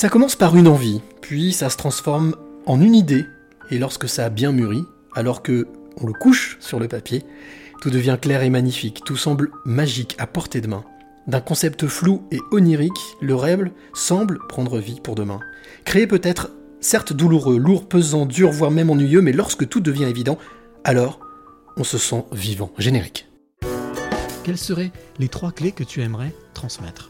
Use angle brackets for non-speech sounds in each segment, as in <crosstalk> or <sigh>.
Ça commence par une envie, puis ça se transforme en une idée, et lorsque ça a bien mûri, alors que on le couche sur le papier, tout devient clair et magnifique, tout semble magique à portée de main. D'un concept flou et onirique, le rêve semble prendre vie pour demain. Créé peut-être, certes douloureux, lourd, pesant, dur, voire même ennuyeux, mais lorsque tout devient évident, alors on se sent vivant. Générique. Quelles seraient les trois clés que tu aimerais transmettre?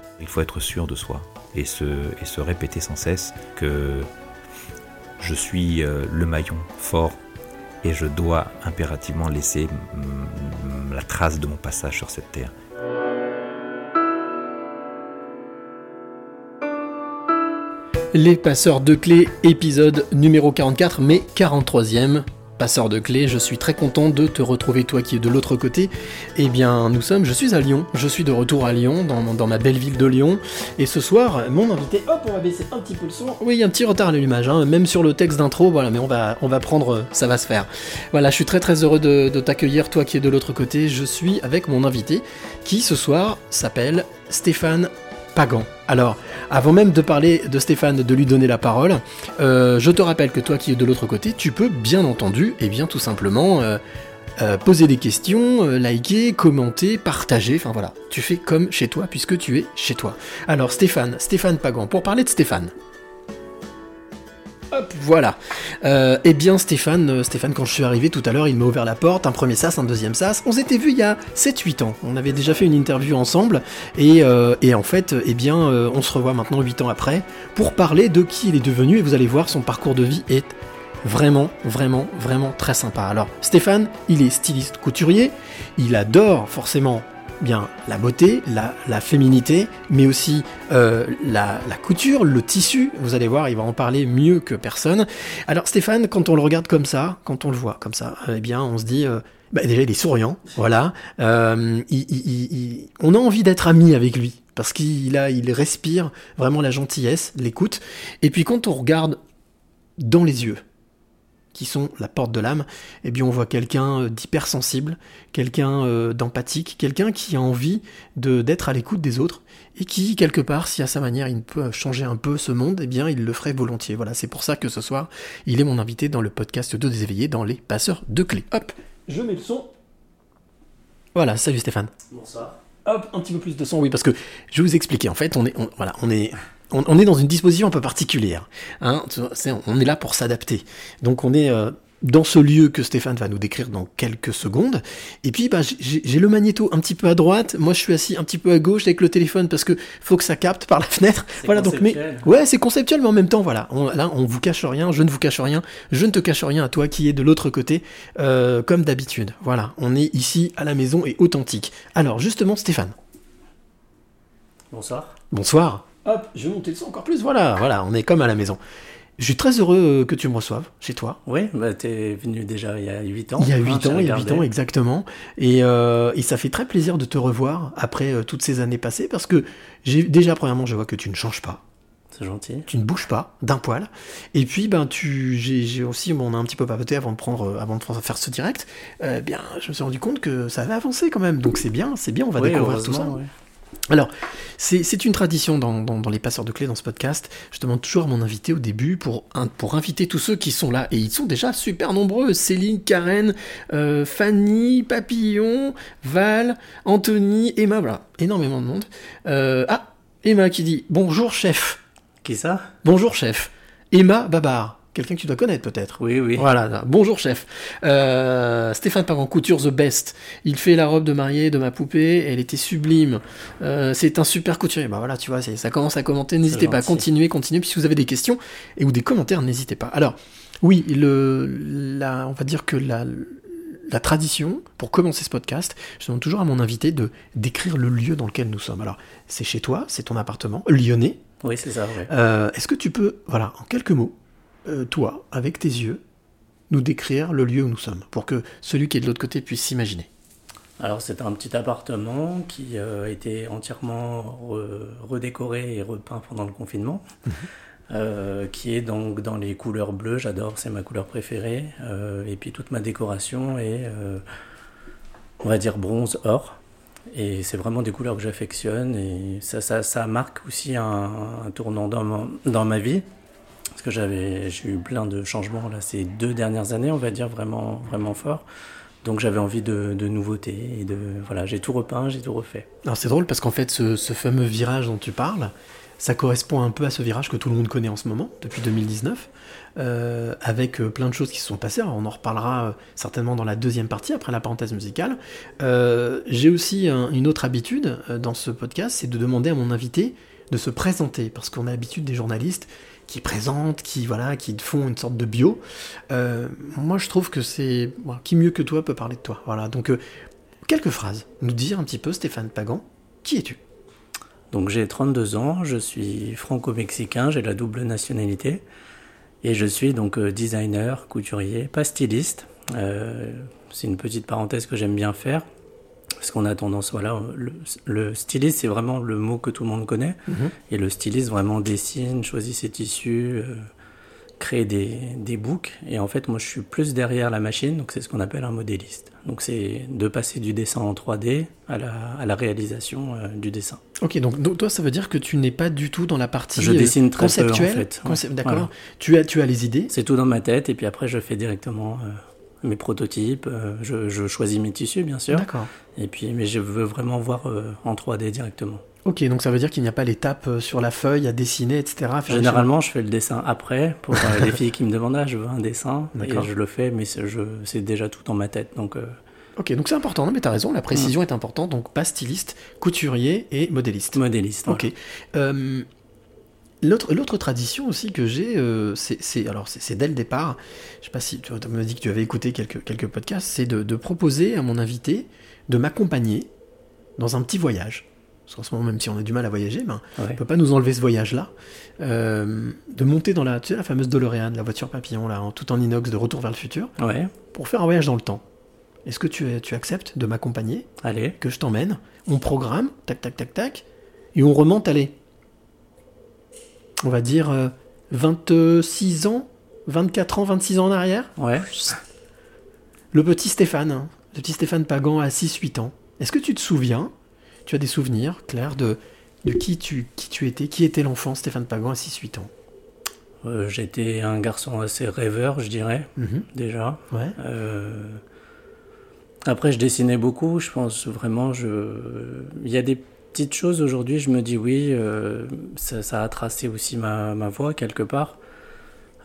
Il faut être sûr de soi et se, et se répéter sans cesse que je suis euh, le maillon fort et je dois impérativement laisser la trace de mon passage sur cette terre. Les passeurs de clés, épisode numéro 44, mais 43e. Passeur de clés, je suis très content de te retrouver, toi qui es de l'autre côté. Eh bien, nous sommes, je suis à Lyon, je suis de retour à Lyon, dans, ma belle ville de Lyon. Et ce soir, mon invité, hop, on va baisser un petit peu le son. Oui, un petit retard à l'allumage, hein, même sur le texte d'intro, voilà, mais on va, on va prendre, euh, ça va se faire. Voilà, je suis très très heureux de t'accueillir, toi qui es de l'autre côté. Je suis avec mon invité, qui ce soir s'appelle Stéphane Pagan. Alors, avant même de parler de Stéphane, de lui donner la parole, euh, je te rappelle que toi qui es de l'autre côté, tu peux bien entendu, et bien tout simplement, euh, euh, poser des questions, liker, commenter, partager, enfin voilà, tu fais comme chez toi puisque tu es chez toi. Alors Stéphane, Stéphane Pagan, pour parler de Stéphane. Hop, voilà. Euh, eh bien Stéphane, euh, Stéphane, quand je suis arrivé tout à l'heure, il m'a ouvert la porte, un premier sas, un deuxième sas. On s'était vu il y a 7-8 ans. On avait déjà fait une interview ensemble. Et, euh, et en fait, eh bien, on se revoit maintenant 8 ans après pour parler de qui il est devenu. Et vous allez voir, son parcours de vie est vraiment, vraiment, vraiment très sympa. Alors, Stéphane, il est styliste couturier. Il adore forcément bien la beauté, la, féminité, mais aussi euh, la, couture, le tissu. Vous allez voir, il va en parler mieux que personne. Alors Stéphane, quand on le regarde comme ça, quand on le voit comme ça, eh bien, on se dit. euh, bah, déjà, il est souriant, voilà. Euh, il- il- il- il- on a envie d'être amis avec lui parce qu'il respire vraiment la gentillesse, l'écoute. Et puis quand on regarde dans les yeux, qui sont la porte de l'âme, eh bien on voit quelqu'un euh, d'hypersensible, quelqu'un euh, d'empathique, quelqu'un qui a envie de d'être à l'écoute des autres et qui quelque part, si à sa manière il peut changer un peu ce monde, eh bien il le ferait volontiers. Voilà, c'est pour ça que ce soir il est mon invité dans le podcast de des éveillés dans les passeurs de clés. Hop, je mets le son. Voilà, salut Stéphane. Bonsoir. Hop, un petit peu plus de son, oui, parce que je vais vous expliquer. En fait, on est, on- voilà, on est, on, on est dans une disposition un peu particulière. Hein, on est là pour s'adapter. Donc, on est euh, dans ce lieu que Stéphane va nous décrire dans quelques secondes. Et puis, bah, j'ai le magnéto un petit peu à droite. Moi, je suis assis un petit peu à gauche avec le téléphone parce que faut que ça capte par la fenêtre. Voilà, donc, mais ouais, c'est conceptuel, mais en même temps, voilà. On, là, on vous cache rien. Je ne vous cache rien. Je ne te cache rien à toi qui est de l'autre côté, euh, comme d'habitude. Voilà, on est ici à la maison et authentique. Alors, justement, Stéphane. Bonsoir. Bonsoir. Hop, je vais monter le son encore plus. Voilà, voilà, on est comme à la maison. Je suis très heureux euh, que tu me reçoives chez toi. Oui, bah, t'es venu déjà il y a 8 ans. Il y a hein, 8 j'ai ans, il y a 8 regardé. ans exactement. Et, euh, et ça fait très plaisir de te revoir après euh, toutes ces années passées parce que j'ai déjà, premièrement, je vois que tu ne changes pas. C'est gentil. Tu ne bouges pas d'un poil. Et puis, ben, tu, j'ai, aussi, bon, on a un petit peu papoté avant de prendre, avant de faire ce direct. Euh, bien, je me suis rendu compte que ça avait avancé quand même. Donc c'est bien, c'est bien, on va Oui, découvrir tout ça. ouais. Alors, c'est une tradition dans, dans- dans les passeurs de clés dans ce podcast. Je demande toujours à mon invité au début pour, pour inviter tous ceux qui sont là. Et ils sont déjà super nombreux. Céline, Karen, euh, Fanny, Papillon, Val, Anthony, Emma, voilà. Énormément de monde. Euh, ah, Emma qui dit Bonjour chef. Qui ça? Bonjour chef. Emma Babar. Quelqu'un que tu dois connaître peut-être. Oui, oui. Voilà, là. bonjour chef. Euh, Stéphane Parent, couture The Best. Il fait la robe de mariée de ma poupée, elle était sublime. Euh, c'est un super couturier. Bah voilà, tu vois, ça commence à commenter. N'hésitez pas continuer, continuer. Puis si vous avez des questions et ou des commentaires, n'hésitez pas. Alors, oui, le, la, on va dire que la, la tradition, pour commencer ce podcast, je demande toujours à mon invité de décrire le lieu dans lequel nous sommes. Alors, c'est chez toi, c'est ton appartement, lyonnais. Oui, c'est ça, ouais. Euh, Est-ce que tu peux, voilà, en quelques mots, euh, toi, avec tes yeux, nous décrire le lieu où nous sommes, pour que celui qui est de l'autre côté puisse s'imaginer. Alors c'est un petit appartement qui euh, a été entièrement re- redécoré et repeint pendant le confinement, euh, qui est donc dans les couleurs bleues, j'adore, c'est ma couleur préférée, et puis toute ma décoration est, on va dire, bronze, or. Et c'est vraiment des couleurs que j'affectionne. Et ça, ça, ça marque aussi un, un tournant dans ma, dans ma vie. Parce que j'avais, j'ai eu plein de changements là ces deux dernières années, on va dire vraiment, vraiment fort. Donc j'avais envie de, nouveautés et de voilà, j'ai tout repeint, j'ai tout refait. Alors c'est drôle parce qu'en fait, ce, fameux virage dont tu parles, ça correspond un peu à ce virage que tout le monde connaît en ce moment, depuis 2019, euh, avec euh, plein de choses qui se sont passées. On en reparlera euh, certainement dans la deuxième partie, après la parenthèse musicale. J'ai aussi un- une autre habitude dans ce podcast, c'est de demander à mon invité de se présenter, parce qu'on a l'habitude des journalistes qui présentent, qui voilà, qui font une sorte de bio. Euh, moi, je trouve que c'est qui mieux que toi peut parler de toi? Voilà, donc euh, quelques phrases, nous dire un petit peu, Stéphane Pagan, qui es-tu? Donc j'ai 32 ans, je suis franco-mexicain, j'ai la double nationalité et je suis donc euh, designer, couturier, pas styliste. C'est une petite parenthèse que j'aime bien faire parce qu'on a tendance, voilà, le, le styliste c'est vraiment le mot que tout le monde connaît et le styliste vraiment dessine, choisit ses tissus, euh, crée des, des books et en fait moi je suis plus derrière la machine donc c'est ce qu'on appelle un modéliste. Donc c'est de passer du dessin en 3D à la, à la réalisation euh, du dessin. Ok, donc, donc toi, ça veut dire que tu n'es pas du tout dans la partie Je euh, dessine très peu, en conceptuelle. fait. Concept- D'accord. Voilà. Tu as, tu as les idées. C'est tout dans ma tête et puis après je fais directement euh, mes prototypes. euh, je, je choisis mes tissus bien sûr. D'accord. Et puis mais je veux vraiment voir euh, en 3D directement. Ok, donc ça veut dire qu'il n'y a pas l'étape euh, sur la feuille à dessiner, etc. Généralement je fais le dessin après pour <laughs> les filles qui me demandent ah, je veux un dessin et D'accord. je le fais mais c'est je- c'est déjà tout dans ma tête donc euh. Ok, donc c'est important. Non, mais t'as raison. La précision est importante. Donc pas styliste, couturier et modéliste. modéliste. voilà. Ok. Euh, L'autre, tradition aussi que j'ai, euh, c'est, alors dès le départ. Je sais pas si tu m'as dit que tu avais écouté quelques, quelques podcasts. C'est de, de proposer à mon invité de m'accompagner dans un petit voyage. Parce qu'en ce moment, même si on a du mal à voyager, ben, Ouais. on peut pas nous enlever ce voyage-là. Euh, de monter dans la, tu sais, la fameuse DeLorean, la voiture papillon, là, en- tout en inox de Retour vers le futur, Ouais. pour faire un voyage dans le temps. Est-ce que tu, tu acceptes de m'accompagner? Allez. que je t'emmène, on programme, tac tac tac tac, et on remonte, allez, on va dire euh, 26 ans, 24 ans, 26 ans en arrière. Ouais. Le petit Stéphane, hein, le petit Stéphane Pagan à 6-8 ans. Est-ce que tu te souviens, tu as des souvenirs, Claire, de, de qui, tu, qui tu étais, qui était l'enfant Stéphane Pagan à 6-8 ans? Euh, J'étais un garçon assez rêveur je dirais Mhm. déjà. Ouais. Euh, Après, je dessinais beaucoup. Je pense vraiment, je... il y a des petites choses aujourd'hui. Je me dis oui, euh, ça, ça a tracé aussi ma, ma voie quelque part.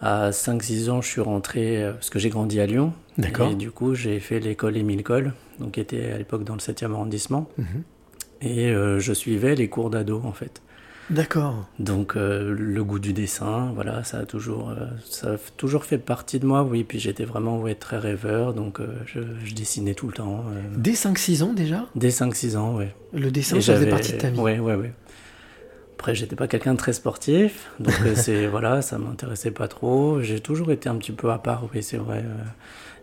À 5-6 ans, je suis rentré euh, parce que j'ai grandi à Lyon. D'accord. Et du coup, j'ai fait l'école Émile Coll, donc qui était à l'époque dans le 7e arrondissement. Mhm. Et euh, je suivais les cours d'ado en fait. D'accord. Donc euh, le goût du dessin, voilà, ça a toujours, euh, ça a toujours fait partie de moi, oui. Puis j'étais vraiment ouais, très rêveur, donc euh, je, je dessinais tout le temps. Dès 5-6 ans déjà, dès 5-6 ans, ouais. le dessin, Et ça faisait partie de ta vie. Ouais, ouais, ouais. Après, j'étais pas quelqu'un de très sportif, donc c'est <laughs> voilà, ça m'intéressait pas trop. J'ai toujours été un petit peu à part, oui, c'est vrai.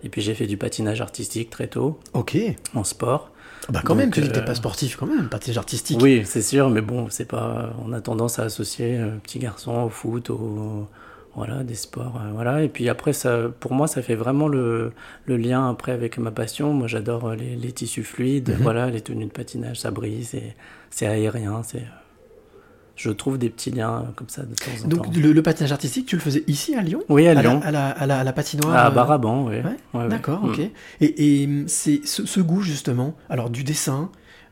Et puis j'ai fait du patinage artistique très tôt, Ok. en sport. Ah Bah quand Donc, même, tu dis que t'es euh, pas sportif quand même, patinage artistique. Oui, c'est sûr, mais bon, c'est pas. On a tendance à associer euh, petit garçon au foot, au voilà, des sports, euh, voilà. Et puis après, ça, pour moi, ça fait vraiment le, le lien après avec ma passion. Moi, j'adore euh, les, les tissus fluides, Mhm. voilà, les tenues de patinage, ça brille, c'est c'est aérien, c'est. Je trouve des petits liens comme ça de temps en temps. Donc le, le patinage artistique, tu le faisais ici à Lyon? Oui, à Lyon, à, la, à, la, à la patinoire à euh, Baraban, oui. ouais D'accord, ok. Et, et hum, c'est ce, ce goût justement, alors du dessin,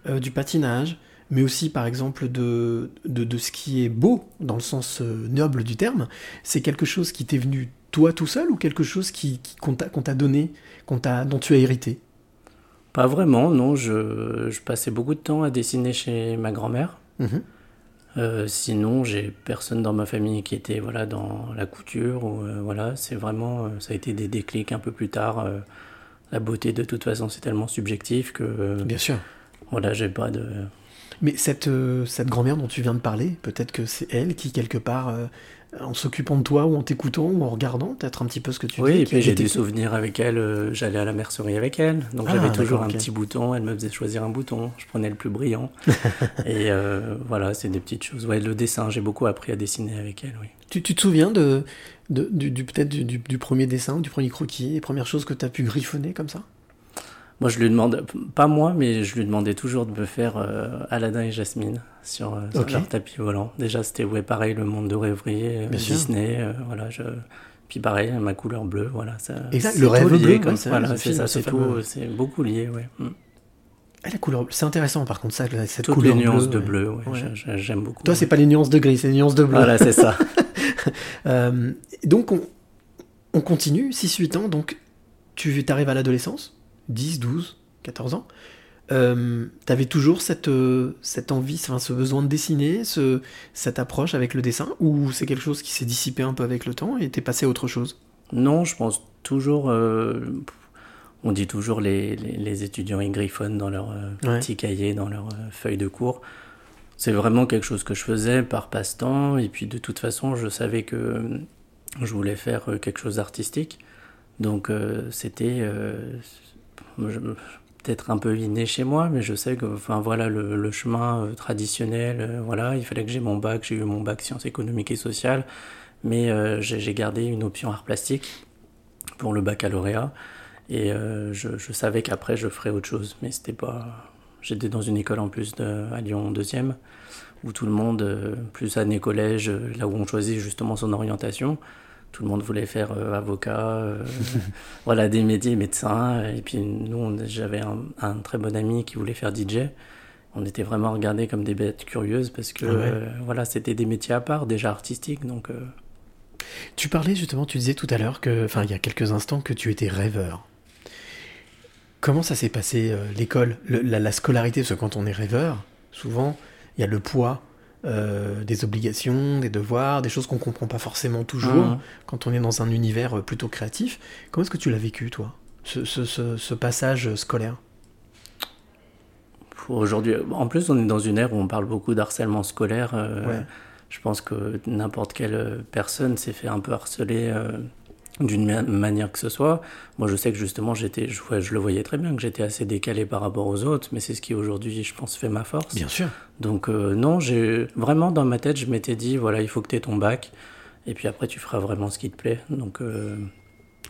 euh, du patinage, mais aussi par exemple de, de, de ce qui est beau dans le sens euh, noble du terme, c'est quelque chose qui t'est venu toi tout seul ou quelque chose qui, qui- qu'on t'a donné, dont tu as hérité? Pas vraiment, non. Je, je passais beaucoup de temps à dessiner chez ma grand-mère. Mhm. Euh, sinon, j'ai personne dans ma famille qui était voilà dans la couture ou euh, voilà. C'est vraiment, euh, ça a été des déclics un peu plus tard. la beauté, de toute façon, c'est tellement subjectif que Bien sûr. voilà, j'ai pas de. Mais cette, euh, cette grand-mère dont tu viens de parler, peut-être que c'est elle qui, quelque part, euh, en s'occupant de toi ou en t'écoutant ou en regardant peut-être un petit peu ce que tu Oui, dis et puis j'ai des souvenirs avec elle. euh, J'allais à la mercerie avec elle, donc Ah, j'avais toujours un petit bouton. Elle me faisait choisir un bouton. Je prenais le plus brillant. <laughs> et voilà, c'est des petites choses. Ouais, le dessin, j'ai beaucoup appris à dessiner avec elle. Oui. Tu, tu te souviens de, de- du, du- peut-être du, du- du premier dessin, du premier croquis, les premières choses que tu as pu griffonner comme ça? Moi, je lui demande, pas moi, mais je lui demandais toujours de me faire euh, Aladdin et Jasmine sur, euh, sur leur tapis volant. Déjà, c'était ouais, pareil, le monde de rêverie, euh. Disney, euh, voilà. Je... Puis pareil, ma couleur bleue, voilà. Ça, Exact, c'est le rêve lié, bleu, ouais, c'est voilà, c'est film, ça, ce c'est fameux- tout, c'est beaucoup lié, ouais. Mm. Ah, la couleur, c'est intéressant par contre ça, cette Toutes couleur les nuances bleue, de bleu, ouais, Ouais. j'aime beaucoup. Toi, c'est ouais. pas les nuances de gris, c'est les nuances de bleu. Voilà, c'est ça. <laughs> <laughs> Euh, donc, on, on continue, 6-8 ans, donc tu arrives à l'adolescence, 10, 12, 14 ans. Euh, T'avais toujours cette, euh, cette envie, enfin, ce besoin de dessiner, ce, cette approche avec le dessin, ou c'est quelque chose qui s'est dissipé un peu avec le temps et t'es passé à autre chose? Non, je pense toujours. euh, on dit toujours les, les, les étudiants ils griffonnent dans leur euh, Ouais. petit cahier, dans leur feuille de cours. C'est vraiment quelque chose que je faisais par passe-temps. Et puis de toute façon, je savais que je voulais faire quelque chose d'artistique. Donc c'était peut-être un peu inné chez moi, mais je sais que enfin voilà le, chemin euh, traditionnel. euh, voilà, il fallait que j'ai mon bac. J'ai eu mon bac sciences économiques et sociales, mais euh, j'ai gardé une option art plastique pour le baccalauréat. Et je, savais qu'après je ferais autre chose, mais c'était pas. J'étais dans une école en plus de, à Lyon 2e, où tout le monde, plus année collège, là où on choisit justement son orientation, tout le monde voulait faire euh, avocat, euh, <laughs> voilà, des métiers, médecin. Et puis nous, j'avais un, un très bon ami qui voulait faire DJ. On était vraiment regardés comme des bêtes curieuses parce que Ah ouais. euh, voilà, c'était des métiers à part, déjà artistiques. Donc, Tu parlais justement, tu disais tout à l'heure que, enfin, il y a quelques instants, que tu étais rêveur. Comment ça s'est passé l'école, le- la, la scolarité? Parce que quand on est rêveur, souvent, il y a le poids euh, des obligations, des devoirs, des choses qu'on comprend pas forcément toujours Mhm. quand on est dans un univers euh, plutôt créatif. Comment est-ce que tu l'as vécu, toi, ce, ce- ce- ce passage scolaire? Aujourd'hui, en plus, on est dans une ère où on parle beaucoup d'harcèlement scolaire. euh, Ouais. Je pense que n'importe quelle personne s'est fait un peu harceler euh, d'une ma- manière que ce soit. Moi, je sais que justement, j'étais, je, ouais, je le voyais très bien que j'étais assez décalé par rapport aux autres, mais c'est ce qui aujourd'hui, je pense, fait ma force. Bien sûr. Donc euh, non, j'ai vraiment dans ma tête, je m'étais dit voilà, il faut que tu aies ton bac, et puis après tu feras vraiment ce qui te plaît. Donc euh,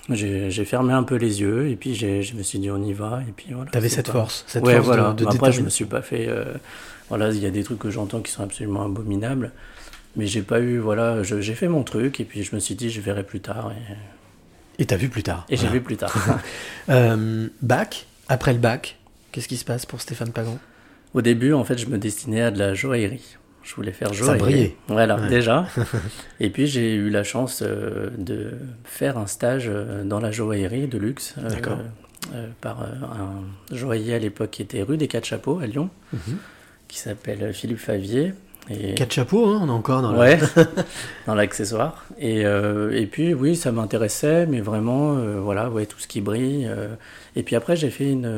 j'ai fermé un peu les yeux, et puis je me suis dit on y va, et puis voilà. T'avais cette pas- force, cette ouais, force de- voilà. de, Après, je me suis pas fait. euh, voilà, il y a des trucs que j'entends qui sont absolument abominables, mais j'ai pas eu. Voilà, j'ai fait mon truc, et puis je me suis dit je verrai plus tard, et, t'as vu plus tard. et j'ai vu plus tard. Euh, bac, après le bac, qu'est-ce qui se passe pour Stéphane Pagan? Au début, en fait, je me destinais à de la joaillerie. Je voulais faire Ça joaillerie. brillait. Voilà, Ouais. déjà. <laughs> Et puis, j'ai eu la chance euh, de faire un stage euh, dans la joaillerie de luxe. D'accord. par un joaillier à l'époque qui était rue des Quatre Chapeaux à Lyon, Mhm. qui s'appelle Philippe Favier. Et... Quatre chapeaux, hein, on est encore dans la- Ouais, <laughs> dans l'accessoire. Et, euh, et puis, oui, ça m'intéressait, mais vraiment, euh, voilà, ouais, tout ce qui brille. euh. Et puis après, j'ai fait une,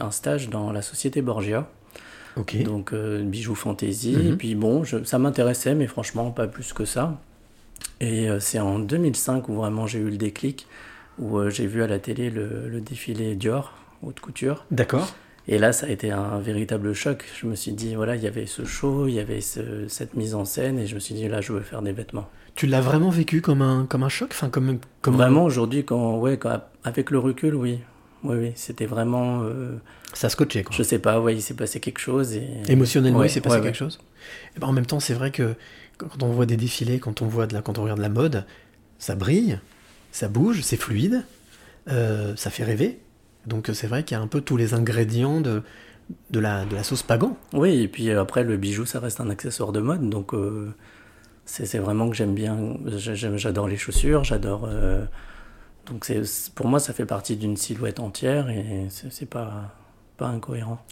un stage dans la société Borgia, donc bijoux fantaisie. Mhm. Et puis bon, je- ça m'intéressait, mais franchement, pas plus que ça. Et c'est en 2005 où vraiment j'ai eu le déclic, où j'ai vu à la télé le, le défilé Dior, haute couture. D'accord. Et là, ça a été un véritable choc. Je me suis dit, voilà, il y avait ce show, il y avait ce- cette mise en scène, et je me suis dit, là, je veux faire des vêtements. Tu l'as vraiment vécu comme un, comme un choc? Enfin, comme, comme Vraiment, aujourd'hui, quand, ouais, quand, avec le recul, oui. Oui, oui, c'était vraiment. euh, Ça scotché, quoi. je sais pas, ouais, il s'est passé quelque chose. Et... Émotionnellement, Ouais, il s'est passé ouais, quelque chose Et ben, En même temps, c'est vrai que quand on voit des défilés, quand on, voit de la, quand on regarde la mode, ça brille, ça bouge, c'est fluide, euh, ça fait rêver. Donc c'est vrai qu'il y a un peu tous les ingrédients de, de, la, de la sauce Pagan. Oui, et puis euh, après, le bijou, ça reste un accessoire de mode, donc euh, c'est vraiment que j'aime bien. J'adore les chaussures, j'adore. euh, donc c'est pour moi, ça fait partie d'une silhouette entière et c'est pas, pas incohérent.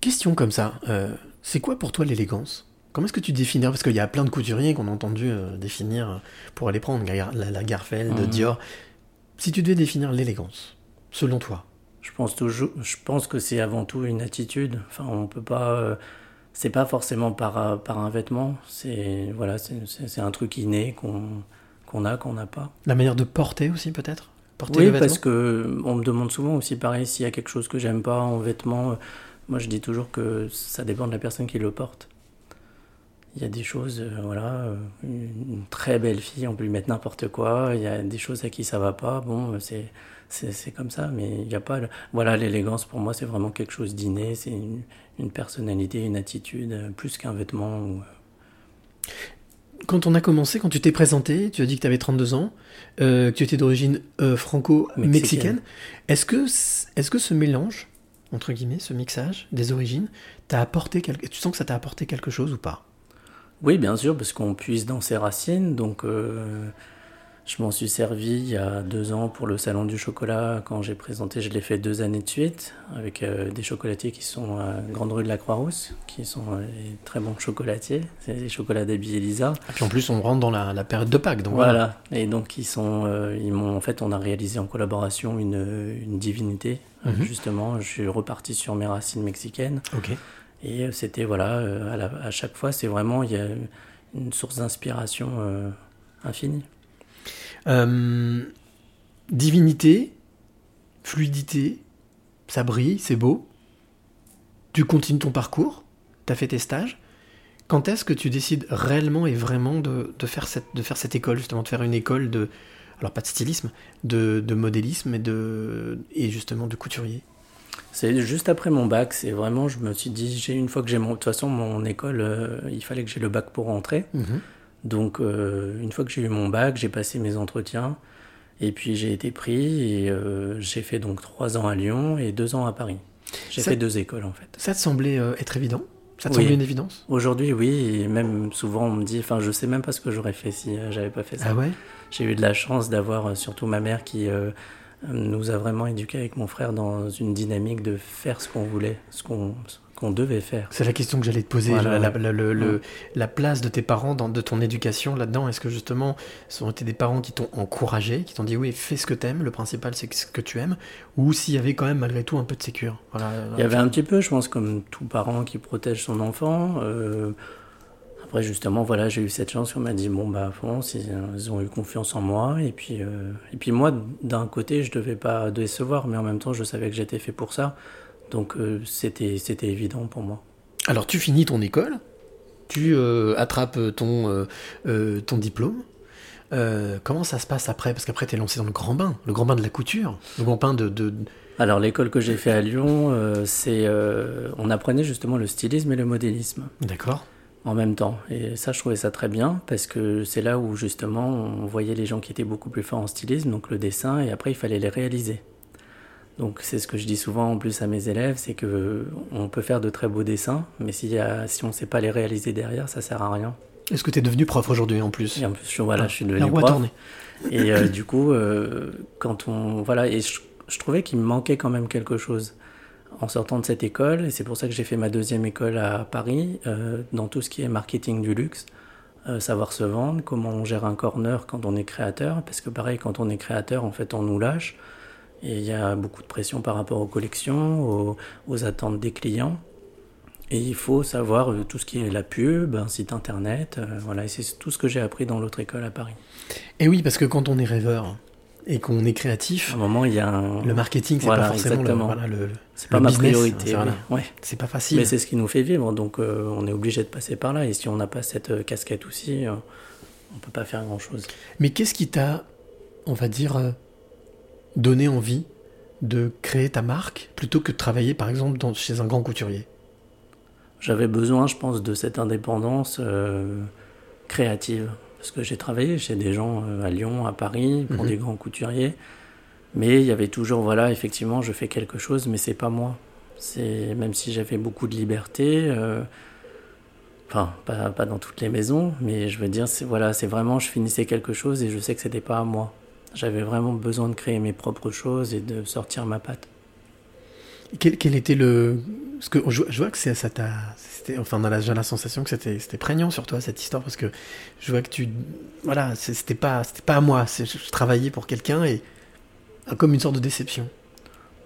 Question comme ça, euh, c'est quoi pour toi l'élégance? Comment est-ce que tu définirais Parce qu'il y a plein de couturiers qu'on a entendu euh, définir euh, pour aller prendre la, la, Mhm. Dior. Si tu devais définir l'élégance, selon toi, Je pense toujours, je pense que c'est avant tout une attitude. Enfin, on peut pas. euh, c'est pas forcément par, euh, par un vêtement, c'est voilà, c'est- un truc inné qu'on qu'on a, qu'on n'a pas. La manière de porter aussi, peut-être? Porter Oui, le vêtement? parce que on me demande souvent aussi pareil s'il y a quelque chose que j'aime pas en vêtements. euh, Moi, je dis toujours que ça dépend de la personne qui le porte. Il y a des choses, euh, voilà, une très belle fille, on peut lui mettre n'importe quoi. Il y a des choses à qui ça va pas. Bon, c'est c'est comme ça, mais il n'y a pas. Voilà, l'élégance pour moi, c'est vraiment quelque chose d'inné. C'est une, une personnalité, une attitude, euh, plus qu'un vêtement. ou- Quand on a commencé, quand tu t'es présenté, tu as dit que tu avais 32 ans, euh, que tu étais d'origine euh, franco-mexicaine. Mexicaine. Est-ce que, est-ce que ce mélange, entre guillemets, ce mixage des origines, t'a apporté quelque... tu sens que ça t'a apporté quelque chose ou pas? Oui, bien sûr, parce qu'on puise dans ses racines. Donc, euh, je m'en suis servi il y a deux ans pour le Salon du chocolat. Quand j'ai présenté, je l'ai fait deux années de suite avec euh, des chocolatiers qui sont à Grande Rue de la Croix-Rousse, qui sont euh, des très bons chocolatiers. C'est les chocolats d'Abby Elisa. Et puis en plus, on rentre dans la, la période de Pâques, donc Voilà. Et donc, ils sont, euh, ils m'ont, en fait, on a réalisé en collaboration une, une divinité. Mhm. Justement, je suis reparti sur mes racines mexicaines. Ok. Et c'était, voilà, à, la- à chaque fois, c'est vraiment, il y a une source d'inspiration infinie. Euh, divinité, fluidité, ça brille, c'est beau. Tu continues ton parcours, tu as fait tes stages. Quand est-ce que tu décides réellement et vraiment de, de faire cette, de faire cette école, justement, de faire une école de, alors pas de stylisme, de, de modélisme et, de, et justement de couturier? C'est juste après mon bac, c'est vraiment, je me suis dit, j'ai une fois que j'ai mon, de toute façon, mon école, euh, il fallait que j'ai le bac pour rentrer. Donc, euh, une fois que j'ai eu mon bac, j'ai passé mes entretiens. Et puis, j'ai été pris et euh, j'ai fait donc trois ans à Lyon et deux ans à Paris. J'ai Ça- fait deux écoles en fait. Ça te semblait euh, être évident? Ça te Oui. semblait une évidence? Aujourd'hui, oui, et même souvent on me dit, enfin, je sais même pas ce que j'aurais fait si j'avais pas fait ça. Ah ouais? J'ai eu de la chance d'avoir surtout ma mère qui euh, nous a vraiment éduqués avec mon frère dans une dynamique de faire ce qu'on voulait, ce qu'on qu'on devait faire. C'est la question que j'allais te poser. Voilà. la, la- le- le- Ouais. la place de tes parents, dans, de ton éducation là-dedans, est-ce que justement, ce ont été des parents qui t'ont encouragé, qui t'ont dit oui, fais ce que t'aimes, le principal c'est ce que tu aimes, ou s'il y avait quand même malgré tout un peu de sécure? Voilà, Il y avait un petit peu, je pense, comme tout parent qui protège son enfant. euh, après, justement, voilà, j'ai eu cette chance. On m'a dit, bon, bah, France, ils, ils ont eu confiance en moi. Et puis, euh, et puis moi, d'un côté, je devais pas décevoir, mais en même temps, je savais que j'étais fait pour ça. Donc, euh, c'était c'était évident pour moi. Alors tu finis ton école, tu euh, attrapes ton, euh, ton diplôme. Euh, comment ça se passe après? Parce qu'après, tu es lancé dans le grand bain, le grand bain de la couture, le grand bain de. de- Alors, l'école que j'ai fait à Lyon, euh, c'est, euh, on apprenait justement le stylisme et le modélisme. D'accord en même temps. Et ça, je trouvais ça très bien parce que c'est là où justement on voyait les gens qui étaient beaucoup plus forts en stylisme, donc le dessin, et après il fallait les réaliser. Donc c'est ce que je dis souvent en plus à mes élèves, c'est que on peut faire de très beaux dessins, mais a, si on ne sait pas les réaliser derrière, ça sert à rien. Est-ce que tu es devenu prof aujourd'hui en plus? Et en plus, je, voilà, je suis devenu prof. tourné. Et euh, <laughs> du coup, euh, quand on voilà, et je, je trouvais qu'il me manquait quand même quelque chose en sortant de cette école, et c'est pour ça que j'ai fait ma deuxième école à Paris, euh, dans tout ce qui est marketing du luxe, euh, savoir se vendre, comment on gère un corner quand on est créateur, parce que pareil, quand on est créateur, en fait, on nous lâche, et il y a beaucoup de pression par rapport aux collections, aux, aux attentes des clients. Et il faut savoir euh, tout ce qui est la pub, un site internet, euh, voilà, et c'est tout ce que j'ai appris dans l'autre école à Paris. Et oui, parce que quand on est rêveur et qu'on est créatif, À un moment, il y a un... le marketing, c'est Voilà, pas forcément le, voilà, le- C'est pas le ma business, priorité. oui. Ouais. c'est pas facile. Mais c'est ce qui nous fait vivre, donc euh, on est obligé de passer par là. Et si on n'a pas cette euh, casquette aussi, on peut pas faire grand-chose. Mais qu'est-ce qui t'a, on va dire, donné envie de créer ta marque plutôt que de travailler par exemple dans- chez un grand couturier J'avais besoin, je pense, de cette indépendance euh, créative. Parce que j'ai travaillé chez des gens euh, à Lyon, à Paris, pour Mhm. des grands couturiers. Mais il y avait toujours, voilà, effectivement, je fais quelque chose, mais c'est pas moi. C'est même si j'avais beaucoup de liberté, euh, enfin, pas, pas dans toutes les maisons, mais je veux dire, c'est voilà, c'est vraiment, je finissais quelque chose et je sais que c'était pas à moi. J'avais vraiment besoin de créer mes propres choses et de sortir ma patte. quel, quel était le... Parce que je, je vois que ça t'a... c'était- Enfin, on a j'ai la sensation que c'était prégnant sur toi, cette histoire, parce que je vois que tu... Voilà, c'était pas, pas à moi, je, je travaillais pour quelqu'un et... ah, Comme une sorte de déception.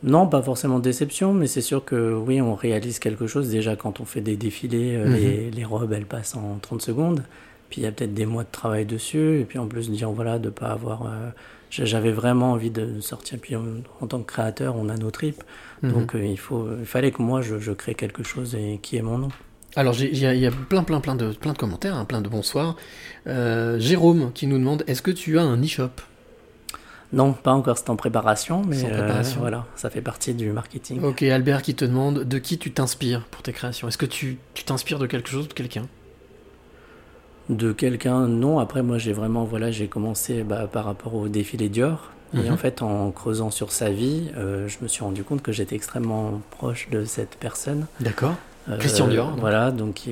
Non, pas forcément déception, mais c'est sûr que oui, on réalise quelque chose. Déjà, quand on fait des défilés, euh, Mhm. les, les robes, elles passent en 30 secondes. Puis il y a peut-être des mois de travail dessus. Et puis en plus, dire voilà, de pas avoir. euh, J'avais vraiment envie de sortir. Puis en, en tant que créateur, on a nos tripes. Mhm. Donc euh, il, faut, il fallait que moi, je, je crée quelque chose et qui est mon nom. Alors, il y, a- plein, plein, plein de, plein de commentaires, hein, plein de bonsoirs. Euh, Jérôme qui nous demande est-ce que tu as un e-shop? Non, pas encore, c'est en préparation, mais en euh, préparation. voilà, ça fait partie du marketing. Ok, Albert qui te demande de qui tu t'inspires pour tes créations? Est-ce que tu tu t'inspires de quelque chose, ou de quelqu'un? De quelqu'un, non. Après, moi, j'ai vraiment, voilà, j'ai commencé bah, par rapport au défilé Dior. Et Mhm. en fait, en creusant sur sa vie, euh, je me suis rendu compte que j'étais extrêmement proche de cette personne. D'accord. Euh, Christian Dior, donc. Voilà, donc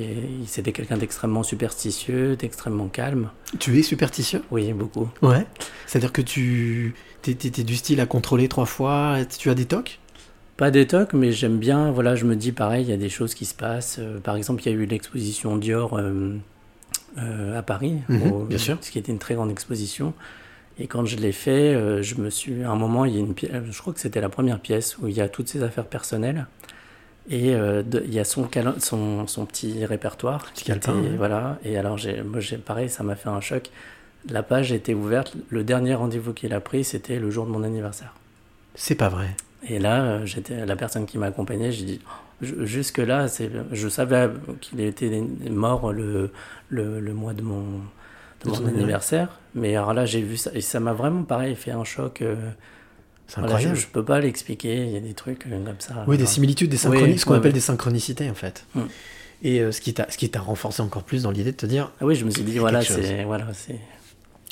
c'était quelqu'un d'extrêmement superstitieux, d'extrêmement calme. Tu es superstitieux? Oui, beaucoup. Ouais. C'est-à-dire que tu t'es, t'es- t'es du style à contrôler trois fois, tu as des tocs? Pas des tocs, mais j'aime bien. Voilà, je me dis pareil, il y a des choses qui se passent. Euh, par exemple, il y a eu l'exposition Dior à Paris, Mhm, au- bien sûr. ce qui était une très grande exposition. Et quand je l'ai fait, euh, je me suis. À un moment, il y a une pièce. Je crois que c'était la première pièce où il y a toutes ses affaires personnelles. Et euh, de- il y a son, calen- son, son petit répertoire. Petit qui était- ouais. Voilà. Et alors, moi, pareil, ça m'a fait un choc. La page était ouverte. Le dernier rendez-vous qu'il a pris, c'était le jour de mon anniversaire. C'est pas vrai. Et là, euh, j'étais la personne qui m'accompagnait. J'ai dit, je- jusque-là, je savais qu'il était mort le, le, le mois de mon, de anniversaire. Mais alors là, j'ai vu ça. Et ça m'a vraiment, pareil, fait un choc. euh, C'est voilà, incroyable. je, je peux pas l'expliquer. Il y a des trucs euh, comme ça. Oui, des similitudes, des synchronies, Oui, ce qu'on ouais, appelle ouais. des synchronicités en fait. Mm. Et euh, ce qui t'a renforcé encore plus dans l'idée de te dire Ah oui, je me suis dit, voilà, c'est. Voilà, c'est...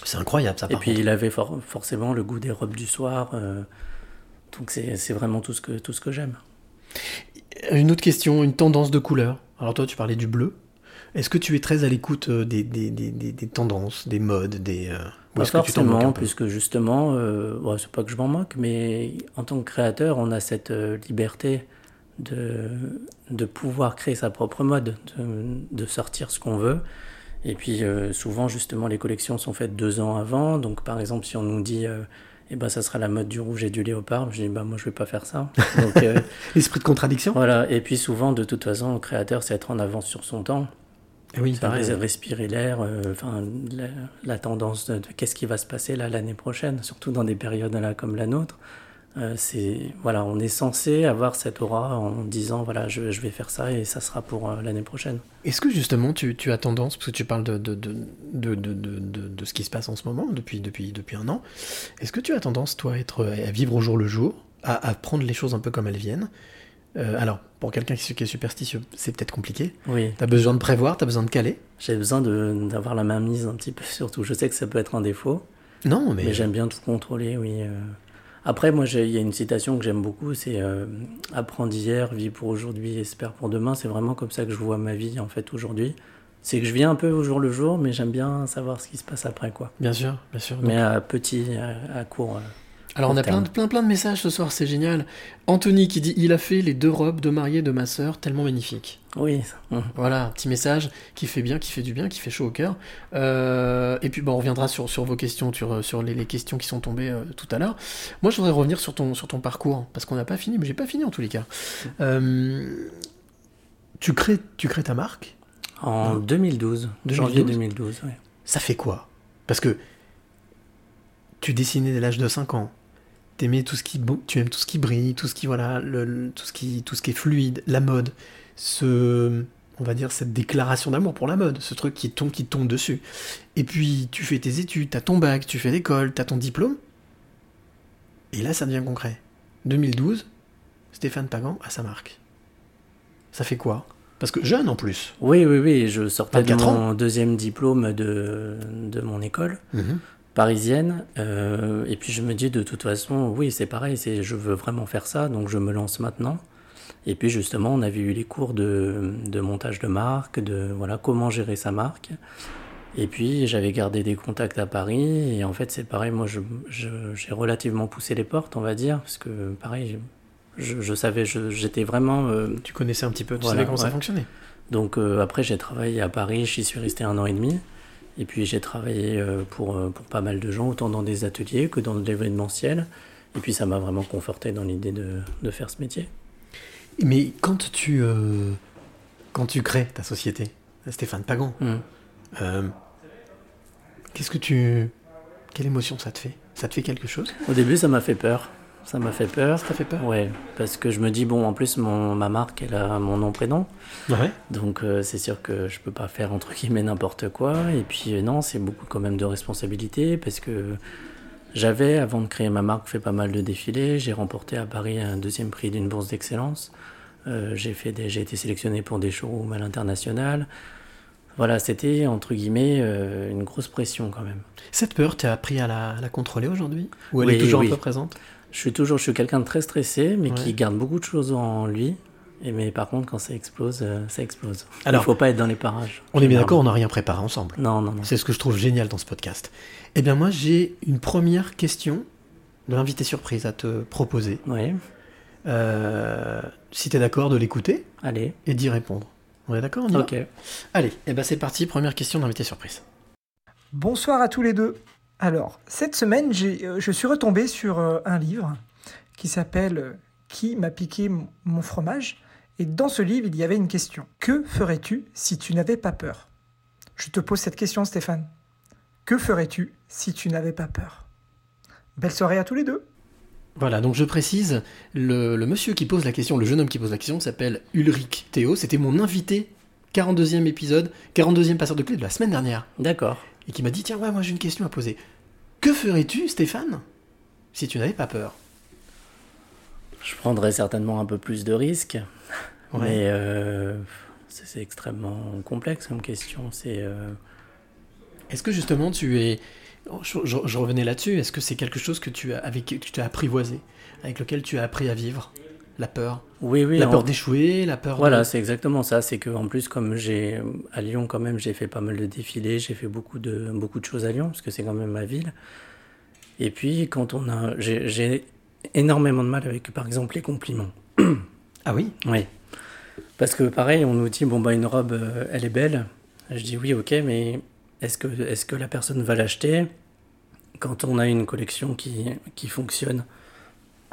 c'est incroyable ça Et par puis, contre. il avait for- forcément le goût des robes du soir. euh, donc, c'est, c'est vraiment tout ce que, tout ce que j'aime. Une autre question, une tendance de couleur. Alors toi tu parlais du bleu. Est-ce que tu es très à l'écoute euh, des, des, des, des- tendances, des modes, des... euh, Pas forcément, puisque justement, euh, bon, c'est pas que je m'en moque, mais en tant que créateur, on a cette euh, liberté de, de pouvoir créer sa propre mode, de, de sortir ce qu'on veut. Et puis souvent, justement, les collections sont faites deux ans avant. Donc, par exemple, si on nous dit, eh ben, ça sera la mode du rouge et du léopard, je dis, bah, moi, je vais pas faire ça. Donc, euh, <laughs> L'esprit de contradiction voilà. Et puis souvent, de toute façon, le créateur, c'est être en avance sur son temps. Oui, Ça pareil. res- respirer l'air, euh, enfin la, la tendance de, de qu'est-ce qui va se passer là l'année prochaine, surtout dans des périodes là comme la nôtre. Euh, c'est voilà, on est censé avoir cette aura en disant voilà, je, je vais faire ça et ça sera pour euh, l'année prochaine. Est-ce que justement tu, tu as tendance, parce que tu parles de, de, de, de, de, de, de- de ce qui se passe en ce moment, depuis, depuis, depuis un an, est-ce que tu as tendance, toi, à, être, à vivre au jour le jour, à, à prendre les choses un peu comme elles viennent Euh, Alors, pour quelqu'un qui, qui est superstitieux, c'est peut-être compliqué. Oui, T'as besoin de prévoir, t'as besoin de caler j'ai besoin d'avoir la main mise un petit peu surtout. Je sais que ça peut être un défaut, Non, mais... mais, j'aime bien tout contrôler. Oui. euh. Après, moi, il y a une citation que j'aime beaucoup, c'est euh, apprends d'hier, vis pour aujourd'hui, espère pour demain. C'est vraiment comme ça que je vois ma vie en fait aujourd'hui. C'est que je vis un peu au jour le jour, mais j'aime bien savoir ce qui se passe après, quoi. Bien sûr, bien sûr. Mais à petit, à, à court. euh. Alors on a plein de, plein, plein de messages ce soir, c'est génial. Anthony qui dit, il a fait les deux robes de mariée de ma sœur, tellement magnifiques. Oui. Voilà, un petit message qui fait bien, qui fait du bien, qui fait chaud au cœur. Euh, et puis bon, on reviendra sur, sur vos questions, sur, sur les, les questions qui sont tombées euh, tout à l'heure. Moi, je voudrais revenir sur ton, sur ton parcours, parce qu'on n'a pas fini, mais j'ai pas fini en tous les cas. Euh, tu, crées, tu crées ta marque, En 2012, 2012. janvier 2012. ouais. ça fait quoi? Parce que tu dessinais dès l'âge de 5 ans. T'aimais tout ce qui, tu aimes tout ce qui brille, tout ce qui voilà, le, le- tout ce qui, tout ce qui est fluide, la mode, ce, on va dire cette déclaration d'amour pour la mode, ce truc qui tombe, qui tombe dessus. Et puis tu fais tes études, t'as ton bac, tu fais l'école, t'as ton diplôme. Et là, ça devient concret. 2012, Stéphane Pagan a sa marque. Ça fait quoi? Parce que jeune en plus. Oui, oui, oui. Je sortais de 24 mon deuxième diplôme de, de mon école parisienne. euh, et puis je me dis de toute façon, oui, c'est pareil, c'est je veux vraiment faire ça, donc je me lance maintenant. Et puis justement, on avait eu les cours de, de montage de marque, de voilà comment gérer sa marque. Et puis j'avais gardé des contacts à Paris. Et en fait, c'est pareil, moi je- je- j'ai relativement poussé les portes, on va dire, parce que pareil, je, je savais, je- j'étais vraiment. euh, Tu connaissais un petit peu, tu Voilà, savais comment ça fonctionnait. donc euh, après, j'ai travaillé à Paris, j'y suis resté un an et demi. Et puis j'ai travaillé euh, pour, euh, pour pas mal de gens, autant dans des ateliers que dans de l'événementiel. Et puis ça m'a vraiment conforté dans l'idée de, de faire ce métier. Mais quand tu, euh, quand tu crées ta société, Stéphane Pagan, euh, qu'est-ce que tu. Quelle émotion ça te fait? Ça te fait quelque chose? Au début, ça m'a fait peur. Ça m'a fait peur. Ça fait peur Ouais, parce que je me dis, bon, en plus, mon, ma marque, elle a mon nom, prénom. Ouais. Donc euh, c'est sûr que je peux pas faire entre guillemets n'importe quoi. Et puis euh, non, c'est beaucoup quand même de responsabilité parce que j'avais, avant de créer ma marque, fait pas mal de défilés. J'ai remporté à Paris un deuxième prix d'une bourse d'excellence. Euh, j'ai fait des, j'ai été sélectionné pour des showrooms à l'international. Voilà, c'était entre guillemets euh, une grosse pression quand même. Cette peur, tu as appris à la, à la contrôler aujourd'hui? Ou elle Oui, est toujours oui. un peu présente? Je suis toujours, je suis quelqu'un de très stressé, mais Ouais. qui garde beaucoup de choses en lui. Et mais par contre, quand ça explose, euh, ça explose. Alors, il faut pas être dans les parages. On est bien d'accord, on n'a rien préparé ensemble. Non, non, non. C'est ce que je trouve génial dans ce podcast. Eh bien moi, j'ai une première question de l'invité surprise à te proposer. Oui, Euh, si tu es d'accord de l'écouter allez. et d'y répondre. On est d'accord on y va Ok. Allez, eh ben c'est parti, première question d'invité surprise. Bonsoir à tous les deux. Alors, cette semaine, j'ai, euh, je suis retombé sur euh, un livre qui s'appelle euh, Qui m'a piqué mon- mon fromage? Et dans ce livre, il y avait une question. Que ferais-tu si tu n'avais pas peur? Je te pose cette question, Stéphane. Que ferais-tu si tu n'avais pas peur? Belle soirée à tous les deux. Voilà, donc je précise, le, le monsieur qui pose la question, le jeune homme qui pose la question s'appelle Ulrich Théo, c'était mon invité, 42e épisode, 42e passeur de clé de la semaine dernière, D'accord. Et qui m'a dit, tiens, ouais, moi j'ai une question à poser. Que ferais-tu, Stéphane, si tu n'avais pas peur? Je prendrais certainement un peu plus de risques, Ouais. mais euh, c'est extrêmement complexe comme question. C'est euh, Est-ce que justement tu es... Je, je- je revenais là-dessus, est-ce que c'est quelque chose que tu as, avec, que tu as apprivoisé, avec lequel tu as appris à vivre? La peur oui, oui. La en- peur d'échouer, la peur Voilà, de... c'est exactement ça. C'est que en plus, comme j'ai à Lyon quand même, j'ai fait pas mal de défilés, j'ai fait beaucoup de beaucoup de choses à Lyon parce que c'est quand même ma ville. Et puis quand on a, j'ai énormément de mal avec par exemple les compliments. <coughs> Ah oui? Oui. Parce que pareil, on nous dit bon bah une robe, euh, elle est belle. Je dis oui, ok, mais est-ce que est-ce que la personne va l'acheter? Quand on a une collection qui qui fonctionne <coughs>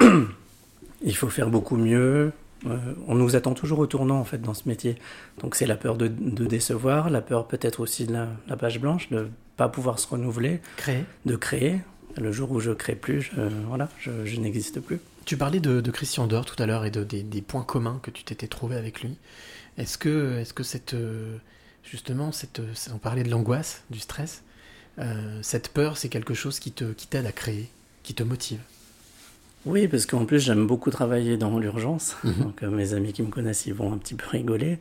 Il faut faire beaucoup mieux. Euh, on nous attend toujours au tournant en fait dans ce métier. Donc c'est la peur de, de décevoir, la peur peut-être aussi de la, la page blanche, de pas pouvoir se renouveler, Créer. de créer. Le jour où je crée plus, je, voilà, je, je n'existe plus. Tu parlais de, de Christian Dior tout à l'heure et de, des, des points communs que tu t'étais trouvé avec lui. Est-ce que, est-ce que cette, euh, justement, cette, on parlait de l'angoisse, du stress, euh, cette peur, c'est quelque chose qui te, qui t'aide à créer, qui te motive? Oui, parce qu'en plus, j'aime beaucoup travailler dans l'urgence. Mhm. Donc, euh, mes amis qui me connaissent, ils vont un petit peu <laughs> rigoler.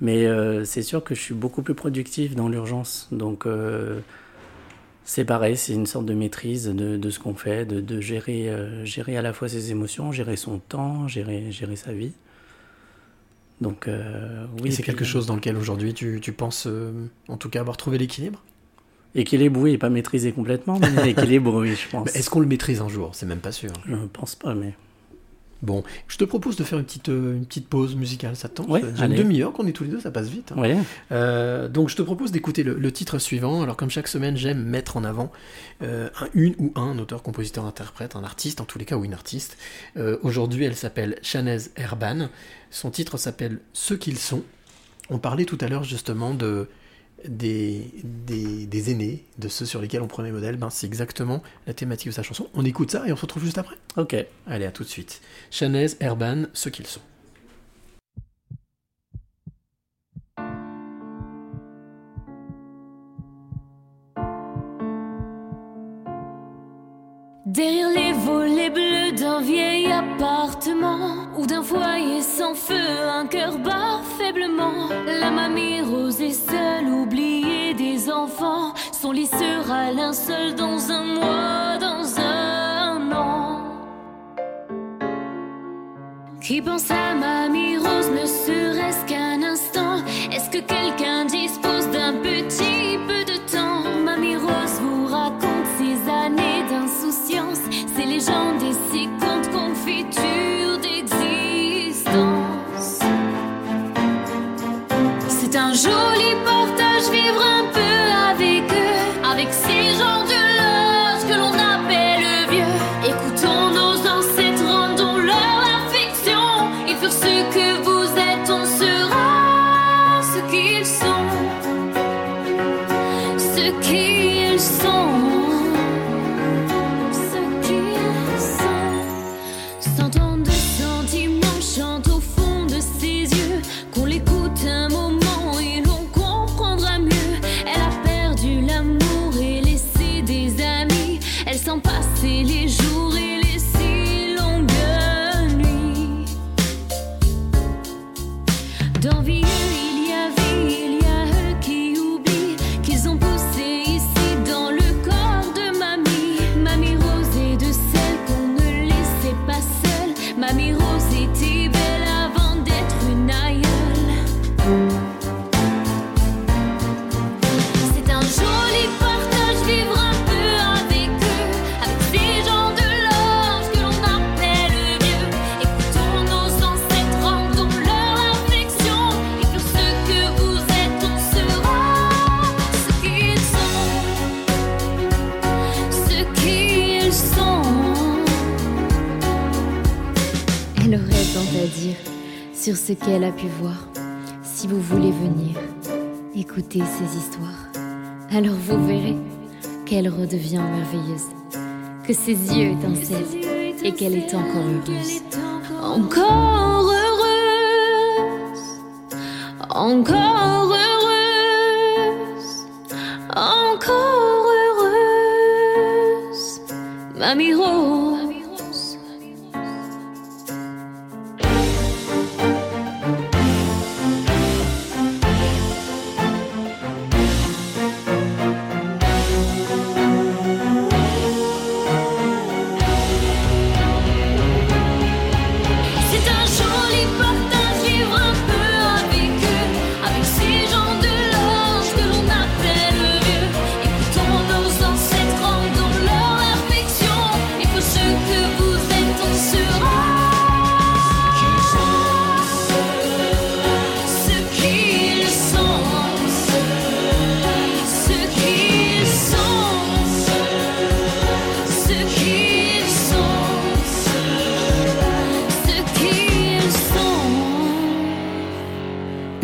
Mais euh, c'est sûr que je suis beaucoup plus productif dans l'urgence. Donc, euh, c'est pareil, c'est une sorte de maîtrise de, de ce qu'on fait, de, de gérer, gérer à la fois ses émotions, gérer son temps, gérer, gérer sa vie. Donc, oui. Et c'est quelque chose dans lequel aujourd'hui tu, tu penses, en tout cas, avoir trouvé l'équilibre? Équilibre, oui, pas maîtrisé complètement, mais équilibre, oui, je pense. <laughs> Est-ce qu'on le maîtrise un jour? C'est même pas sûr. Je ne pense pas, mais. Bon, je te propose de faire une petite, euh, une petite pause musicale, ça te tente? Ouais, une demi-heure qu'on est tous les deux, ça passe vite. hein. Ouais. Euh, donc je te propose d'écouter le, le titre suivant. Alors comme chaque semaine, j'aime mettre en avant euh, un, une ou un auteur, compositeur, interprète, un artiste, en tous les cas, ou une artiste. Euh, Aujourd'hui, elle s'appelle Chanez Herban. Son titre s'appelle Ce qu'ils sont. On parlait tout à l'heure justement de des, des, des aînés, de ceux sur lesquels on prenait modèle. Ben, C'est exactement la thématique de sa chanson. On écoute ça et on se retrouve juste après. Ok. Allez, à tout de suite. Chanez Herban, Ce qu'ils sont. Derrière les volets bleus d'un vieil appartement ou d'un foyer sans feu, un cœur bat faiblement. La mamie rose est seule, oubliée des enfants. Son lit sera linceul dans un mois, dans un an. Qui pense à mamie rose ne serait-ce qu'un instant? Est-ce que quelqu'un C'est qu'elle a pu voir. Si vous voulez venir, écoutez ces histoires. Alors vous verrez qu'elle redevient merveilleuse, que ses yeux étincellent et qu'elle est encore heureuse. Encore heureuse, encore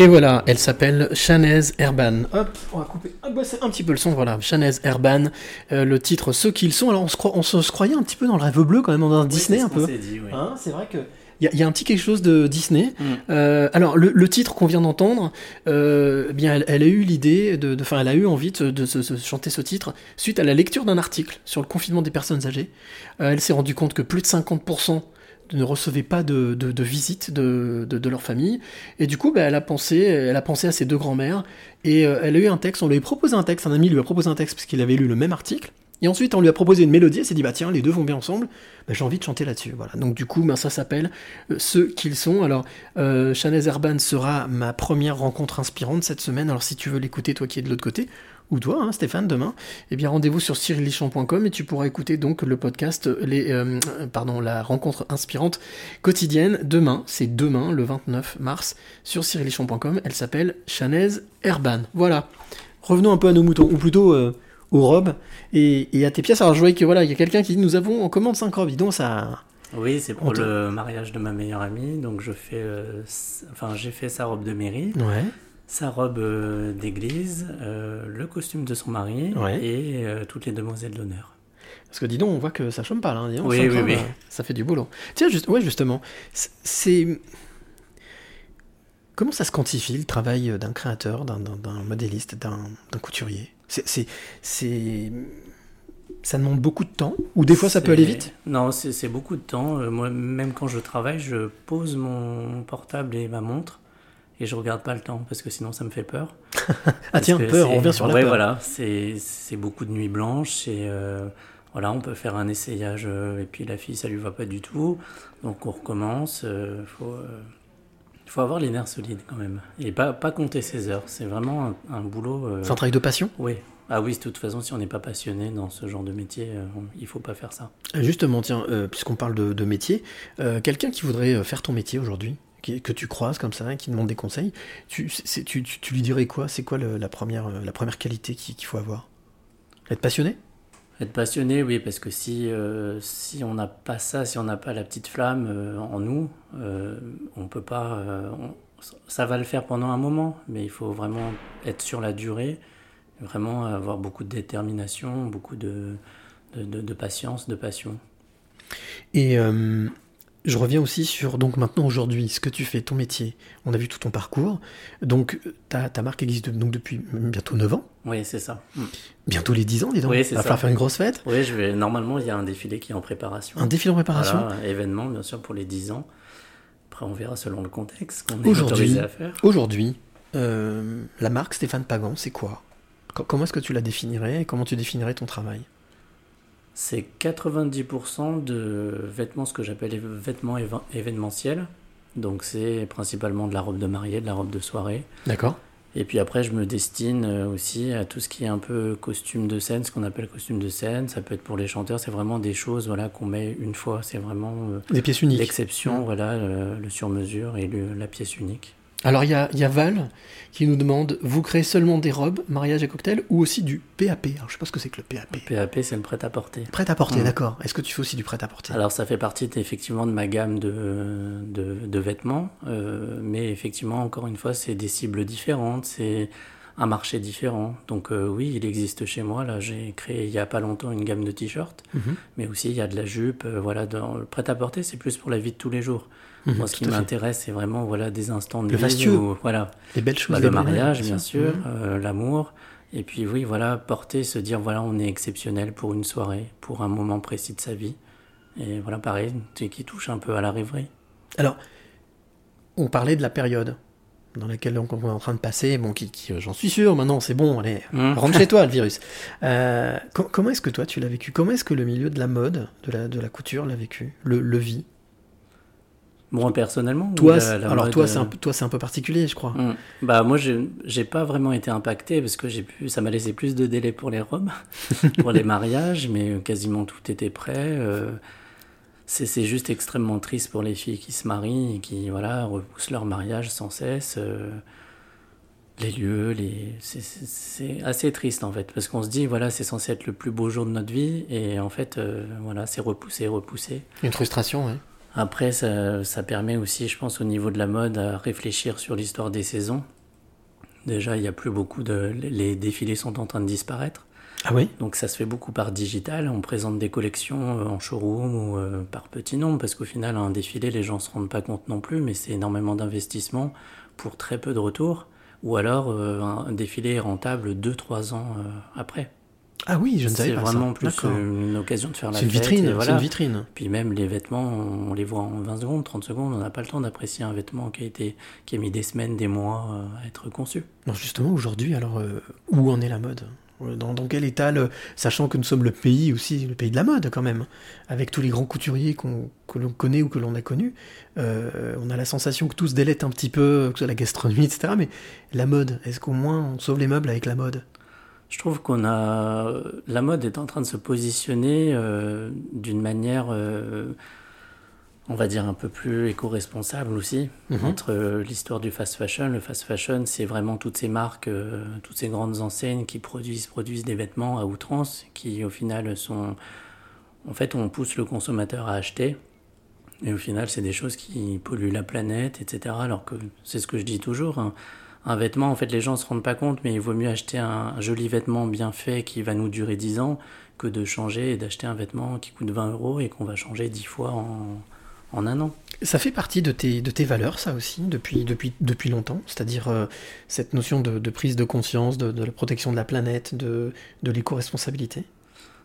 Et voilà, elle s'appelle Shanez Erban. Hop, on va couper ah, bah, un petit peu le son, voilà. Shanez Erban, euh, le titre Ce qu'ils sont. Alors on se, croit- on se, croyait un petit peu dans le rêve bleu quand même, dans un Disney un peu. oui. Hein, c'est vrai que. Il y, a- il y a un petit quelque chose de Disney. Mm. Euh, alors, le, le titre qu'on vient d'entendre, euh, eh bien, elle, elle a eu l'idée, de, enfin, elle a eu envie de, de chanter ce titre suite à la lecture d'un article sur le confinement des personnes âgées. Elle s'est rendue compte que plus de 50% ne recevaient pas de, de, de visite de, de, leur famille. Et du coup, bah, elle, a pensé, elle a pensé à ses deux grands-mères. Et euh, elle a eu un texte, on lui a proposé un texte, un ami lui a proposé un texte parce qu'il avait lu le même article. Et ensuite, on lui a proposé une mélodie, elle s'est dit, bah tiens, les deux vont bien ensemble, bah, j'ai envie de chanter là-dessus. Voilà. Donc du coup, bah, ça s'appelle euh, Ceux qu'ils sont. Alors, euh, Shanez sera ma première rencontre inspirante cette semaine. Alors si tu veux l'écouter, toi qui es de l'autre côté, ou toi, hein, Stéphane, demain, eh bien rendez-vous sur cyrillichamp.com et tu pourras écouter donc le podcast, les, euh, pardon, la rencontre inspirante quotidienne demain. C'est demain, le 29 mars, sur cyrillichamp.com. Elle s'appelle Shanez Erban. Voilà. Revenons un peu à nos moutons, ou plutôt euh, aux robes et, et à tes pièces. Alors je voyais que voilà, il y a quelqu'un qui dit nous avons en commande 5 robes. Dis donc ça. Oui, c'est pour le mariage de ma meilleure amie. Donc je fais, euh, enfin j'ai fait sa robe de mairie, Ouais. Sa robe euh, d'église, euh, le costume de son mari Ouais. et euh, toutes les demoiselles d'honneur. Parce que dis donc, on voit que ça chôme pas là. hein, donc, Oui, oui, oui. Ça fait du boulot. Tiens, juste, ouais, justement, c'est-. Comment ça se quantifie le travail d'un créateur, d'un- modéliste, d'un couturier? C'est- Ça demande beaucoup de temps Ou des fois ça peut aller vite? Non, c'est beaucoup de temps. Moi, même quand je travaille, je pose mon portable et ma montre et je regarde pas le temps parce que sinon ça me fait peur. <laughs> Ah tiens, peur, on revient sur la ouais, peur. voilà, c'est beaucoup de nuits blanches et euh, voilà, on peut faire un essayage euh, et puis la fille ça lui va pas du tout, donc on recommence. euh, faut euh, faut avoir les nerfs solides quand même et pas pas compter ses heures. C'est vraiment un, un boulot. C'est un travail de passion? Oui. Ah oui, de toute façon, si on n'est pas passionné dans ce genre de métier, euh, il faut pas faire ça. Justement, tiens, euh, puisqu'on parle de, de métier, euh, quelqu'un qui voudrait faire ton métier aujourd'hui, qui- que tu croises comme ça, qui demande des conseils, tu, tu, tu- tu lui dirais quoi? C'est quoi le- la, première, euh, la première qualité qu'il faut avoir? Être passionné? Être passionné, oui, parce que si, euh, si on n'a pas ça, si on n'a pas la petite flamme euh, en nous, euh, on peut pas. on- ça va le faire pendant un moment, mais il faut vraiment être sur la durée, vraiment avoir beaucoup de détermination, beaucoup de, de, de- de patience, de passion. Et je reviens aussi sur, donc maintenant aujourd'hui, ce que tu fais, ton métier. On a vu tout ton parcours. Donc, ta, ta marque existe donc depuis bientôt 9 ans. Oui, c'est ça. Mm. Bientôt les 10 ans, dis donc. Oui, Il va ça. falloir faire une grosse fête. Oui, je vais... normalement, il y a un défilé qui est en préparation. Un défilé en préparation. Voilà, événement, bien sûr, pour les 10 ans. Après, on verra selon le contexte qu'on est Aujourd'hui, autorisé à faire. aujourd'hui, euh, la marque Stéphane Pagan, c'est quoi? Co- Comment est-ce que tu la définirais et comment tu définirais ton travail? C'est 90% de vêtements, ce que j'appelle vêtements événementiels. Donc c'est principalement de la robe de mariée, de la robe de soirée. D'accord. Et puis après, je me destine euh, aussi à tout ce qui est un peu costume de scène, ce qu'on appelle costume de scène. Ça peut être pour les chanteurs, c'est vraiment des choses voilà, qu'on met une fois. C'est vraiment euh, Des pièces uniques. l'exception, Mm. voilà, le, le sur-mesure et le- la pièce unique. Alors, il y a, il y a Val qui nous demande vous créez seulement des robes, mariage et cocktail ou aussi du PAP Alors, je sais pas ce que c'est que le PAP. PAP, c'est le prêt-à-porter. Prêt à porter, Mm. d'accord. Est-ce que tu fais aussi du prêt à porter Alors ça fait partie effectivement de ma gamme de, de, de vêtements, euh, mais effectivement, encore une fois, c'est des cibles différentes, c'est un marché différent. Donc euh, oui, il existe chez moi. Là, j'ai créé il y a pas longtemps une gamme de t-shirts, Mhm. mais aussi il y a de la jupe. euh, voilà, dans le prêt-à-porter, c'est plus pour la vie de tous les jours. Mhm, Moi, ce qui m'intéresse, c'est vraiment voilà des instants de Le vie où, voilà, Les belles choses. bah, le mariage, bien sûr. sûr, euh, l'amour. Et puis oui, voilà, porter, se dire, voilà, on est exceptionnel pour une soirée, pour un moment précis de sa vie. Et voilà, pareil, qui touche un peu à la rêverie. Alors, on parlait de la période dans laquelle donc, on est en train de passer, bon, qui, qui, euh, j'en suis sûr, maintenant c'est bon, allez, Mm. rentre chez toi le virus. <laughs> Euh, co- comment est-ce que toi tu l'as vécu? Comment est-ce que le milieu de la mode, de la, de la couture l'a vécu? Le, le vit Moi, personnellement, Toi, la- c'est- la alors mode, toi, c'est euh, un, peu- toi, c'est un peu particulier, je crois. Mm. Bah moi j'ai j'ai pas vraiment été impacté parce que j'ai pu ça m'a laissé plus de délai pour les robes, <laughs> pour les mariages, mais quasiment tout était prêt. euh, c'est c'est juste extrêmement triste pour les filles qui se marient et qui voilà repoussent leur mariage sans cesse. euh, les lieux, les c'est- c'est c'est assez triste en fait parce qu'on se dit voilà c'est censé être le plus beau jour de notre vie et en fait euh, voilà c'est repoussé repoussé. Une frustration, ouais. Après, ça, ça permet aussi, je pense, au niveau de la mode, à réfléchir sur l'histoire des saisons. Déjà, il n'y a plus beaucoup de... Les défilés sont en train de disparaître. Ah oui? Donc ça se fait beaucoup par digital. On présente des collections euh, en showroom ou euh, par petit nombre, parce qu'au final, un défilé, les gens ne se rendent pas compte non plus, mais c'est énormément d'investissement pour très peu de retours. Ou alors, euh, un défilé est rentable 2-3 ans après. Ah oui, je ne savais C'est pas vraiment ça. plus une occasion de faire la C'est une fête, vitrine, c'est voilà. une vitrine. Puis même les vêtements, on les voit en 20 secondes, 30 secondes, on n'a pas le temps d'apprécier un vêtement qui a été qui a mis des semaines, des mois euh, à être conçu. Non, justement, aujourd'hui, alors, euh, où en est la mode? Euh, dans, dans quel état, le- sachant que nous sommes le pays aussi, le pays de la mode quand même, avec tous les grands couturiers que l'on connaît ou que l'on a connus, euh, on a la sensation que tout se délète un petit peu, que ce soit la gastronomie, etc. Mais la mode, est-ce qu'au moins on sauve les meubles avec la mode? Je trouve qu'on a la mode est en train de se positionner euh, d'une manière, euh, on va dire un peu plus éco-responsable aussi. Mhm. Entre euh, l'histoire du fast fashion, le fast fashion, c'est vraiment toutes ces marques, toutes ces grandes enseignes qui produisent produisent des vêtements à outrance, qui au final sont, en fait, on pousse le consommateur à acheter. Et au final, c'est des choses qui polluent la planète, etc. Alors que c'est ce que je dis toujours. hein. Un vêtement, en fait, les gens ne se rendent pas compte, mais il vaut mieux acheter un, joli vêtement bien fait qui va nous durer 10 ans que de changer et d'acheter un vêtement qui coûte 20 euros et qu'on va changer 10 fois en, en un an. Ça fait partie de tes, de tes valeurs, ça aussi, depuis, depuis, depuis longtemps, c'est-à-dire euh, cette notion de, de prise de conscience, de, de la protection de la planète, de, de l'éco-responsabilité?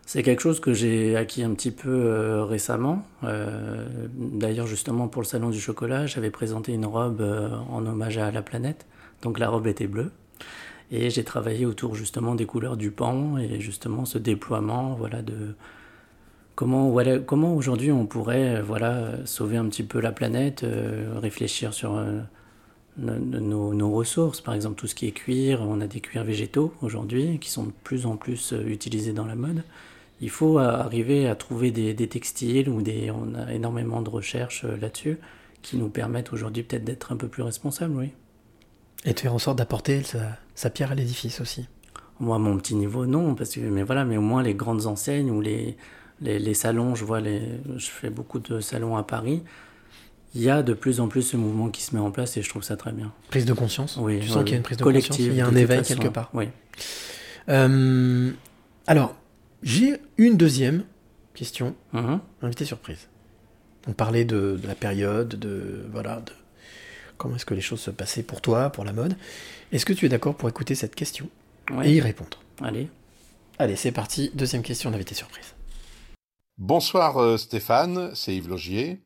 C'est quelque chose que j'ai acquis un petit peu euh, récemment. Euh, D'ailleurs, justement, pour le Salon du Chocolat, j'avais présenté une robe en hommage à la planète. Donc la robe était bleue. Et j'ai travaillé autour justement des couleurs du pan et justement ce déploiement voilà, de comment, voilà, comment aujourd'hui on pourrait euh, voilà, sauver un petit peu la planète, euh, réfléchir sur euh, no- no- nos, ressources, par exemple tout ce qui est cuir. On a des cuirs végétaux aujourd'hui qui sont de plus en plus utilisés dans la mode. Il faut arriver à trouver des, textiles ou des. On a énormément de recherches là-dessus qui nous permettent aujourd'hui peut-être d'être un peu plus responsables, oui. Et de faire en sorte d'apporter sa, sa pierre à l'édifice aussi. Moi, mon petit niveau, non, parce que, mais voilà, mais au moins les grandes enseignes ou les, les, les salons, je vois, les, je fais beaucoup de salons à Paris. Il y a de plus en plus ce mouvement qui se met en place et je trouve ça très bien. Prise de conscience Oui, Tu sens qu'il y a une prise de Collective, conscience, il y a un éveil façon. quelque part. Oui. Euh, alors, j'ai une deuxième question, Mhm. invité surprise. On parlait de, de la période, de voilà, de comment est-ce que les choses se passaient pour toi, pour la mode? Est-ce que tu es d'accord pour écouter cette question Ouais. et y répondre? Allez. Allez, c'est parti. Deuxième question d'invité surprise. Bonsoir euh, Stéphane, c'est Yves Logier.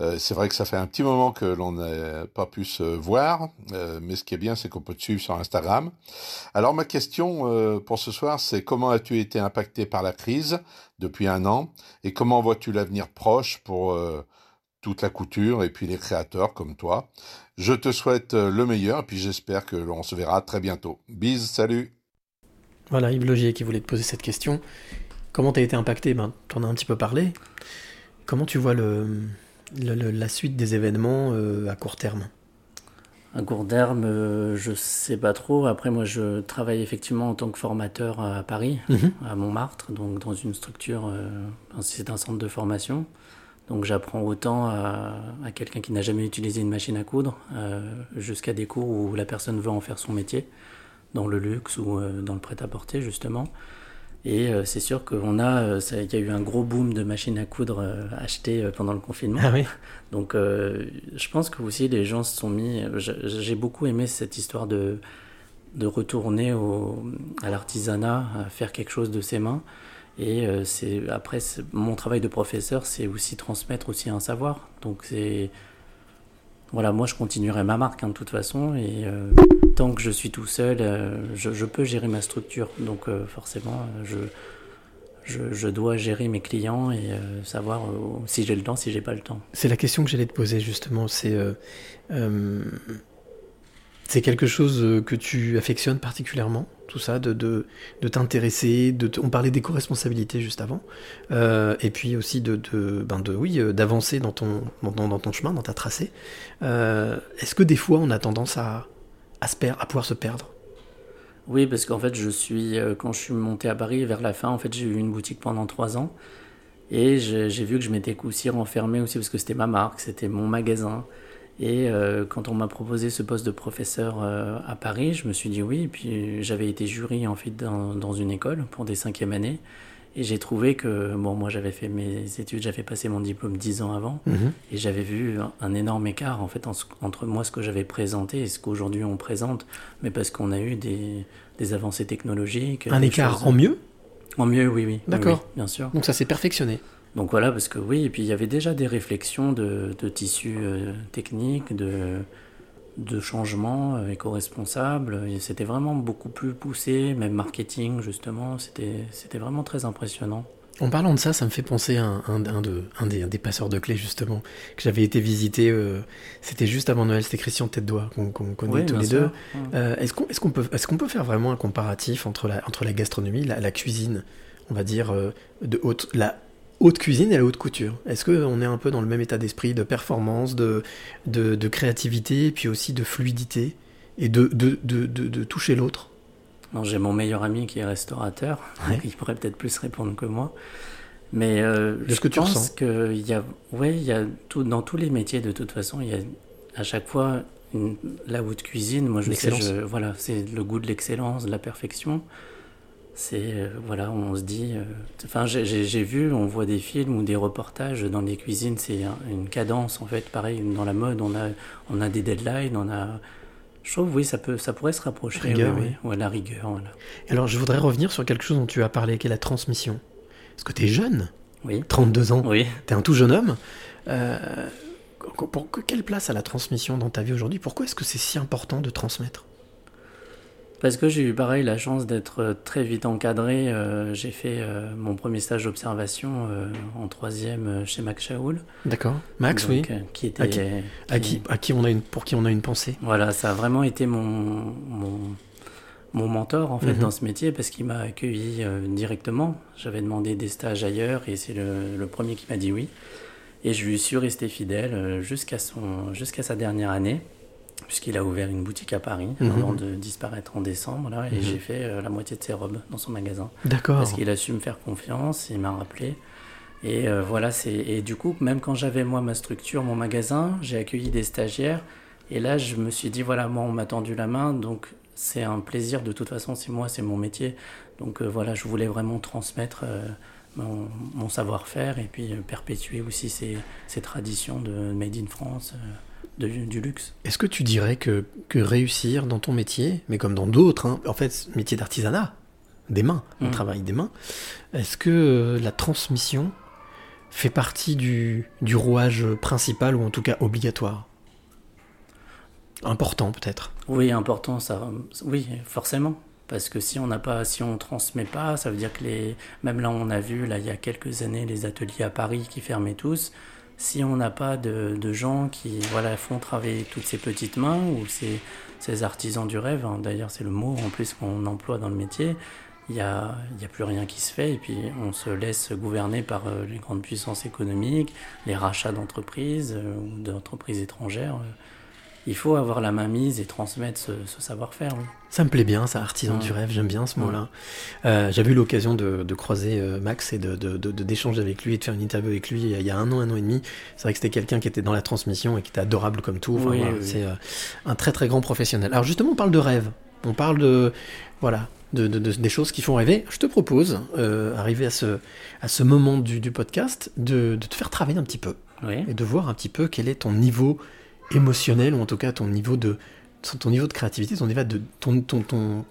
Euh, c'est vrai que ça fait un petit moment que l'on n'a pas pu se voir, euh, mais ce qui est bien, c'est qu'on peut te suivre sur Instagram. Alors ma question euh, pour ce soir, c'est comment as-tu été impacté par la crise depuis un an et comment vois-tu l'avenir proche pour toute la couture et puis les créateurs comme toi? Je te souhaite euh, le meilleur et puis j'espère que l'on se verra très bientôt. Bise, salut Voilà, Yves Logier qui voulait te poser cette question. Comment t'as été impacté? Ben, t'en as un petit peu parlé. Comment tu vois le, le- le- la suite des événements euh, à court terme? À court terme, euh, je sais pas trop. Après, moi, je travaille effectivement en tant que formateur à Paris, Mhm. à Montmartre, donc dans une structure, euh, c'est un centre de formation. Donc, j'apprends autant à, à quelqu'un qui n'a jamais utilisé une machine à coudre, euh, jusqu'à des cours où la personne veut en faire son métier, dans le luxe ou euh, dans le prêt-à-porter, justement. Et euh, c'est sûr qu'on a, il y a eu un gros boom de machines à coudre achetées pendant le confinement. Ah oui Donc, je pense que aussi les gens se sont mis. J'ai beaucoup aimé cette histoire de, de retourner au, à l'artisanat, à faire quelque chose de ses mains. Et euh, c'est après mon travail de professeur, c'est aussi transmettre aussi un savoir. Donc c'est voilà, moi je continuerai ma marque hein, de toute façon et euh, tant que je suis tout seul, euh, je, peux gérer ma structure. Donc forcément, je, je je dois gérer mes clients et savoir si j'ai le temps, si j'ai pas le temps. C'est la question que j'allais te poser justement. C'est c'est quelque chose euh, que tu affectionnes particulièrement, tout ça, de, de, de t'intéresser. De on parlait d'éco-responsabilité juste avant, Euh, et puis aussi de, de, ben de oui, euh, d'avancer dans ton, dans, dans- ton chemin, dans ta tracée. Est-ce que des fois on a tendance à, à, se à pouvoir se perdre? Oui, parce qu'en fait, je suis quand je suis monté à Paris vers la fin, en fait, j'ai eu une boutique pendant trois ans et j'ai vu que je m'étais aussi renfermé aussi parce que c'était ma marque, c'était mon magasin. Et euh, quand on m'a proposé ce poste de professeur euh, à Paris, je me suis dit oui. Et puis j'avais été jury en fait dans, dans une école pour des cinquièmes années. Et j'ai trouvé que, bon, moi j'avais fait mes études, j'avais passé mon diplôme dix ans avant. Mhm. Et j'avais vu un, énorme écart en fait en entre moi ce que j'avais présenté et ce qu'aujourd'hui on présente. Mais parce qu'on a eu des, des avancées technologiques. Un écart choses- en mieux? En mieux, oui, oui. oui, D'accord. oui, bien sûr. Donc ça s'est perfectionné. Donc voilà, parce que oui, et puis il y avait déjà des réflexions de, de tissus euh, techniques, de, de changements euh, éco-responsables. C'était vraiment beaucoup plus poussé, même marketing, justement. C'était vraiment très impressionnant. En parlant de ça, ça me fait penser à un, un- un de- un des, passeurs de clés, justement, que j'avais été visiter. euh, c'était juste avant Noël, c'était Christian Tête d'Oie, qu'on connaît Oui, tous les sûr. deux. Ouais. Euh, Est-ce qu'on est qu'on peut, est qu'on peut faire vraiment un comparatif entre la, entre la gastronomie, la, la cuisine, on va dire, de haute, la haute cuisine et la haute couture Est-ce qu'on est un peu dans le même état d'esprit de performance, de, de, de créativité, et puis aussi de fluidité, et de, de, de, toucher l'autre? J'ai mon meilleur ami qui est restaurateur, Ouais. il pourrait peut-être plus répondre que moi. Mais euh, De ce je que tu pense qu'il y a, ouais, il y a tout, dans tous les métiers de toute façon, il y a à chaque fois une, la haute cuisine. Moi, je sais, je, voilà, c'est le goût de l'excellence, de la perfection. C'est euh, voilà, on se dit. euh, Enfin, j'ai- vu, on voit des films ou des reportages dans les cuisines. C'est un- une cadence en fait. Pareil dans la mode, on a on a des deadlines, on a. Je trouve oui, ça peut, ça pourrait se rapprocher. Rigueur, oui, oui. oui. Ouais, la rigueur, voilà. Alors, je voudrais revenir sur quelque chose dont tu as parlé, qui est la transmission. Parce que tu es jeune, Oui. 32 ans, Oui. tu es un tout jeune homme. Euh, pour, que- quelle place a la transmission dans ta vie aujourd'hui? Pourquoi est-ce que c'est si important de transmettre? Parce que j'ai eu pareil la chance d'être euh, très vite encadré. Euh, j'ai fait euh, mon premier stage d'observation euh, en troisième chez Max Shaoul. D'accord. Max, Donc, oui. qui était, à qui, à qui, à qui on a une, pour qui on a une pensée. Voilà, ça a vraiment été mon, mon, mon mentor en fait Mhm. dans ce métier parce qu'il m'a accueilli directement. J'avais demandé des stages ailleurs et c'est le, le premier qui m'a dit oui. Et je lui suis resté fidèle jusqu'à jusqu'à sa dernière année puisqu'il a ouvert une boutique à Paris Mhm. avant de disparaître en décembre là et Mhm. j'ai fait euh, la moitié de ses robes dans son magasin. D'accord. Parce qu'il a su me faire confiance, il m'a rappelé. Et euh, voilà, c'est et du coup, même quand j'avais moi ma structure, mon magasin, j'ai accueilli des stagiaires. Et là, je me suis dit voilà, moi on m'a tendu la main, donc c'est un plaisir. De toute façon, c'est moi, c'est mon métier. Donc euh, voilà, je voulais vraiment transmettre mon, mon savoir-faire et puis perpétuer aussi ces, ces traditions de Made in France, de- du luxe. Est-ce que tu dirais que, que réussir dans ton métier, mais comme dans d'autres, hein, en fait, métier d'artisanat, des mains, on Mhm. travaille des mains, est-ce que la transmission fait partie du, du rouage principal ou en tout cas obligatoire? Important peut-être. Oui, important, ça. Oui, forcément. Parce que si on n'a pas, si on transmet pas, ça veut dire que les, même là, on a vu là il y a quelques années les ateliers à Paris qui fermaient tous. Si on n'a pas de, gens qui voilà font travailler toutes ces petites mains ou ces, artisans du rêve, hein, d'ailleurs c'est le mot en plus qu'on emploie dans le métier, il n'y a, y a plus rien qui se fait et puis on se laisse gouverner par euh, les grandes puissances économiques, les rachats d'entreprises euh, ou d'entreprises étrangères. euh. Il faut avoir la main mise et transmettre ce, ce savoir-faire. oui. Ça me plaît bien, ça, artisan Ouais. du rêve, j'aime bien ce Ouais. mot-là. Euh, J'avais eu l'occasion de, de croiser euh, Max et de- de- de- d'échanger avec lui et de faire une interview avec lui il y a- un an, un an et demi. C'est vrai que c'était quelqu'un qui était dans la transmission et qui était adorable comme tout. Enfin, Oui, voilà, oui, oui. C'est euh, un très très grand professionnel. Alors justement, on parle de rêve. On parle de voilà de, de- de- des choses qui font rêver. Je te propose, euh, arrivé à ce à ce moment du, du podcast, de, de te faire travailler un petit peu Oui. et de voir un petit peu quel est ton niveau émotionnel ou en tout cas ton niveau de ton niveau de créativité, ton niveau de ton ton ton,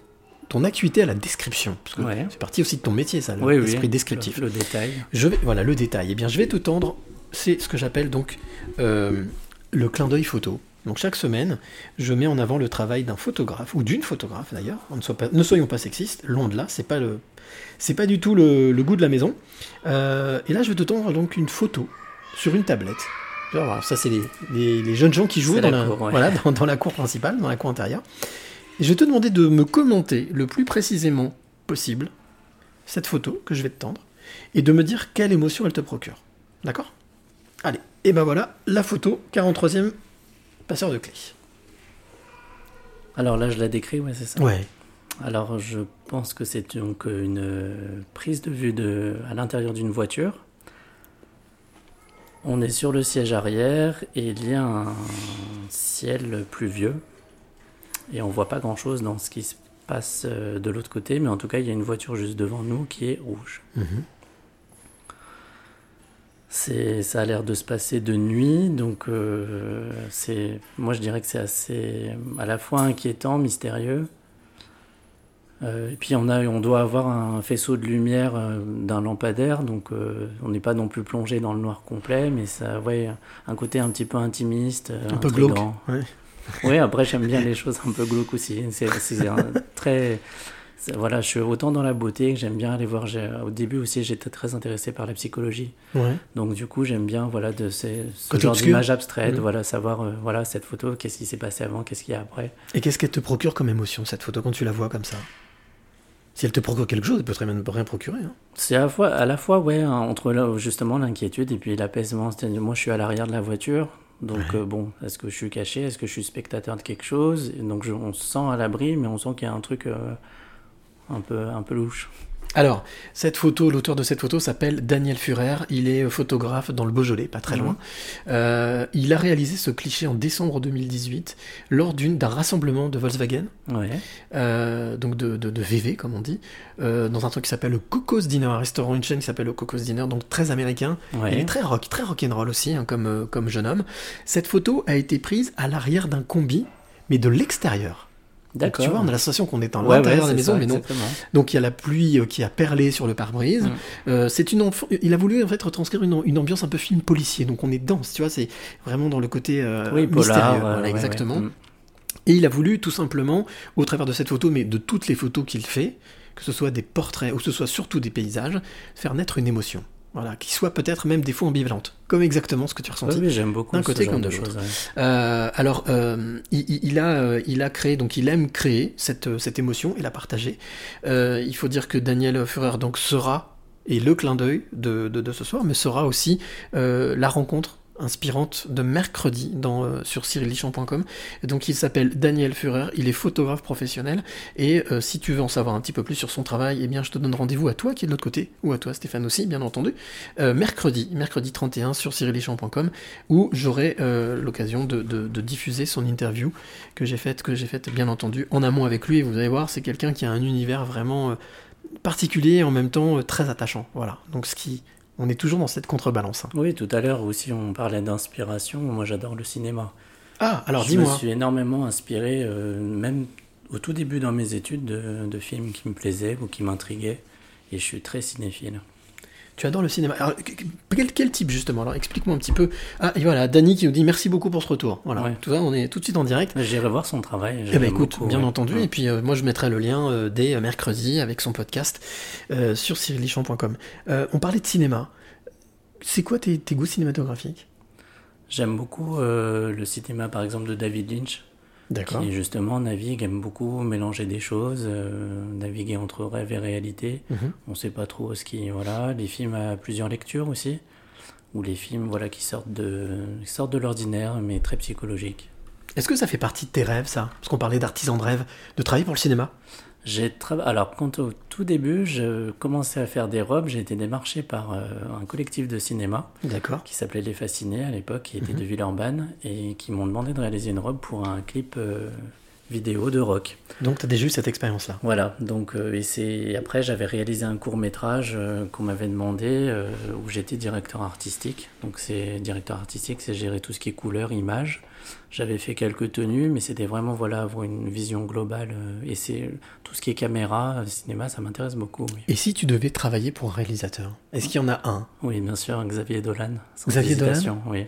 ton acuité à la description. Parce que Ouais. c'est partie aussi de ton métier, ça, Oui, oui. l'esprit descriptif. Le, le détail. Je vais, voilà, le détail. Eh bien, je vais te tendre, c'est ce que j'appelle donc euh, le clin d'œil photo. Donc chaque semaine, je mets en avant le travail d'un photographe ou d'une photographe d'ailleurs. Ne, soit pas- ne soyons pas sexistes, loin de là. C'est pas le, c'est pas du tout le, le goût de la maison. Euh, et là, je vais te tendre donc une photo sur une tablette. Ça c'est les, les- les jeunes gens qui jouent dans la cour, ouais. voilà, dans, dans la cour principale, dans la cour intérieure. Et je vais te demander de me commenter le plus précisément possible cette photo que je vais te tendre et de me dire quelle émotion elle te procure. D'accord? Allez, et ben voilà, la photo, 43e passeur de clé. Alors là, je la décris, ouais, c'est ça? Ouais. Alors, je pense que c'est donc une prise de vue de, à l'intérieur d'une voiture. On est sur le siège arrière et il y a un ciel pluvieux. Et on voit pas grand chose dans ce qui se passe euh, de l'autre côté, mais en tout cas, il y a une voiture juste devant nous qui est rouge. Mhm. C'est, ça a l'air de se passer de nuit, donc euh, c'est, moi je dirais que c'est assez à la fois inquiétant, mystérieux. Euh, et puis on a, on doit avoir un faisceau de lumière euh, d'un lampadaire, donc euh, on n'est pas non plus plongé dans le noir complet, mais ça, ouais, un côté un petit peu intimiste, Un peu glauque. Ouais. Oui, après j'aime bien les choses un peu glauques aussi. C'est, très, voilà, je suis autant dans la beauté que j'aime bien aller voir. Au début aussi, j'étais très intéressé par la psychologie. Ouais. Donc du coup, j'aime bien voilà de ces, ce Côté genre obscur. d'image abstraite, Mhm. voilà savoir euh, voilà cette photo, qu'est-ce qui s'est passé avant, qu'est-ce qu'il y a après. Et qu'est-ce qu'elle te procure comme émotion, cette photo, quand tu la vois comme ça? Si elle te procure quelque chose, elle peut très bien rien procurer. hein. C'est à la fois, à la fois ouais, hein, entre là, justement l'inquiétude et puis l'apaisement. C'est-à-dire, moi, je suis à l'arrière de la voiture, donc euh, bon, est-ce que je suis caché, est-ce que je suis spectateur de quelque chose? Et Donc je- on se sent à l'abri, mais on sent qu'il y a un truc euh, un peu un peu louche. Alors, cette photo, l'auteur de cette photo s'appelle Daniel Furer. Il est photographe dans le Beaujolais, pas très Mhm. loin. Euh, il a réalisé ce cliché en décembre 2018 lors d'un rassemblement de Volkswagen, Ouais. euh, donc de, de, de VV comme on dit, euh, dans un truc qui s'appelle le Cocos Dinner, un restaurant, une chaîne qui s'appelle le Cocos Dinner, donc très américain. Ouais. Il est très rock, très rock'n'roll aussi, hein, comme, comme jeune homme. Cette photo a été prise à l'arrière d'un combi, mais de l'extérieur. Donc, tu vois, on a sensation qu'on est à Ouais, l'intérieur ouais, de la maison, ça, mais non. exactement. Donc il y a la pluie euh, qui a perlé sur le pare-brise. Mm. Euh, c'est une il a voulu en fait retranscrire une, une ambiance un peu film policier. Donc on est dense, tu vois, c'est vraiment dans le côté euh, Oui, mystérieux. ouais, voilà, ouais, exactement. Mm. Et il a voulu tout simplement, au travers de cette photo, mais de toutes les photos qu'il fait, que ce soit des portraits ou que ce soit surtout des paysages, faire naître une émotion. Voilà, qui soit peut-être même des fois ambivalente, comme exactement ce que tu ressentis. Oui, j'aime beaucoup D'un côté comme de l'autre. ouais. Euh, alors, euh, il, a, euh, il a créé, donc il aime créer cette, cette émotion et la partager. Euh, il faut dire que Daniel Führer donc sera, et le clin d'œil de, de, de ce soir, mais sera aussi la rencontre inspirante de mercredi euh, sur cyrillichamp.com. Donc il s'appelle Daniel Führer, il est photographe professionnel, et euh, si tu veux en savoir un petit peu plus sur son travail, eh bien je te donne rendez-vous à toi qui est de l'autre côté, ou à toi Stéphane aussi, bien entendu, euh, mercredi, mercredi 31 sur cyrillichamp.com, où j'aurai l'occasion de, diffuser son interview que j'ai faite, que j'ai faite bien entendu en amont avec lui, et vous allez voir, c'est quelqu'un qui a un univers vraiment... particulier et en même temps très attachant. Voilà. Donc ce qui, on est toujours dans cette contrebalance. hein. Oui, tout à l'heure aussi, on parlait d'inspiration. Moi, j'adore le cinéma. Ah, alors je me dis-moi. suis énormément inspiré, euh, même au tout début dans mes études, de, de films qui me plaisaient ou qui m'intriguaient. Et je suis très cinéphile. Tu adores le cinéma. Alors, quel, quel type justement? Alors explique-moi un petit peu. Ah, et voilà, Dany qui nous dit merci beaucoup pour ce retour. Voilà, Ouais. tout ça, on est tout de suite en direct. J'irai voir son travail. Eh ben écoute, beaucoup, bien ouais. entendu. Et puis euh, moi je mettrai le lien euh, dès euh, mercredi avec son podcast euh, sur cyrilichamp.com. On parlait de cinéma. C'est quoi tes, tes goûts cinématographiques? J'aime beaucoup le cinéma, par exemple, de David Lynch. Qui justement navigue, aime beaucoup mélanger des choses, euh, naviguer entre rêve et réalité. Mhm. On sait pas trop ce qui. Voilà, les films à plusieurs lectures aussi. Ou les films voilà, qui sortent de, qui sortent de l'ordinaire, mais très psychologiques. Est-ce que ça fait partie de tes rêves, ça? Parce qu'on parlait d'artisan de rêve, de travailler pour le cinéma? J'ai trava- Alors, quand au tout début, je commençais à faire des robes, j'ai été démarché par euh, un collectif de cinéma D'accord. qui s'appelait Les Fascinés à l'époque, qui était Mhm. de Villeurbanne, et qui m'ont demandé de réaliser une robe pour un clip euh, vidéo de rock. Donc tu as déjà eu cette expérience-là. Voilà, donc euh, et c'est après j'avais réalisé un court métrage qu'on m'avait demandé où j'étais directeur artistique. Donc c'est directeur artistique, c'est gérer tout ce qui est couleur, image. J'avais fait quelques tenues, mais c'était vraiment voilà avoir une vision globale euh, et c'est tout ce qui est caméra, euh, cinéma, ça m'intéresse beaucoup. Oui. Et si tu devais travailler pour un réalisateur Est-ce qu'il y en a un? Oui, bien sûr, Xavier Dolan. Xavier Dolan? Oui.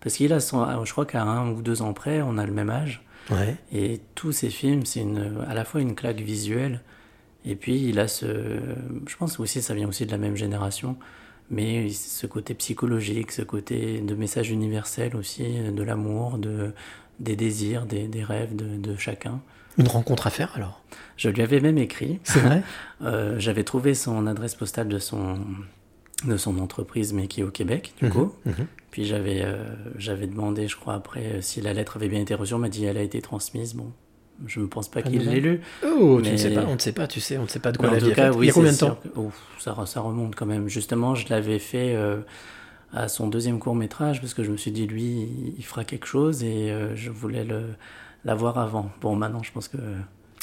Parce qu'il a son, je crois qu'à un ou deux ans près, on a le même âge. Ouais. Et tous ces films, c'est une, à la fois une claque visuelle, et puis il a ce. Je pense aussi ça vient aussi de la même génération, mais ce côté psychologique, ce côté de message universel aussi, de l'amour, de, des désirs, des, des rêves de, de chacun. Une rencontre à faire alors? Je lui avais même écrit. C'est vrai? <laughs> Euh, J'avais trouvé son adresse postale de son, de son entreprise, mais qui est au Québec, du Mhm, coup. mhm. Puis j'avais euh, j'avais demandé, je crois, après, si la lettre avait bien été reçue. On m'a dit elle a été transmise. Bon, je ne pense pas qu'il l'ait lu. Oh, tu ne mais- sais pas, on ne sait pas, tu sais, on ne sait pas de Mais quoi en la vie est cas, oui, Il y a combien de temps sûr que- ouf, ça, re- ça remonte quand même. Justement, je l'avais fait euh, à son deuxième court métrage parce que je me suis dit, lui, il fera quelque chose et euh, je voulais le l'avoir avant. Bon, maintenant, je pense que.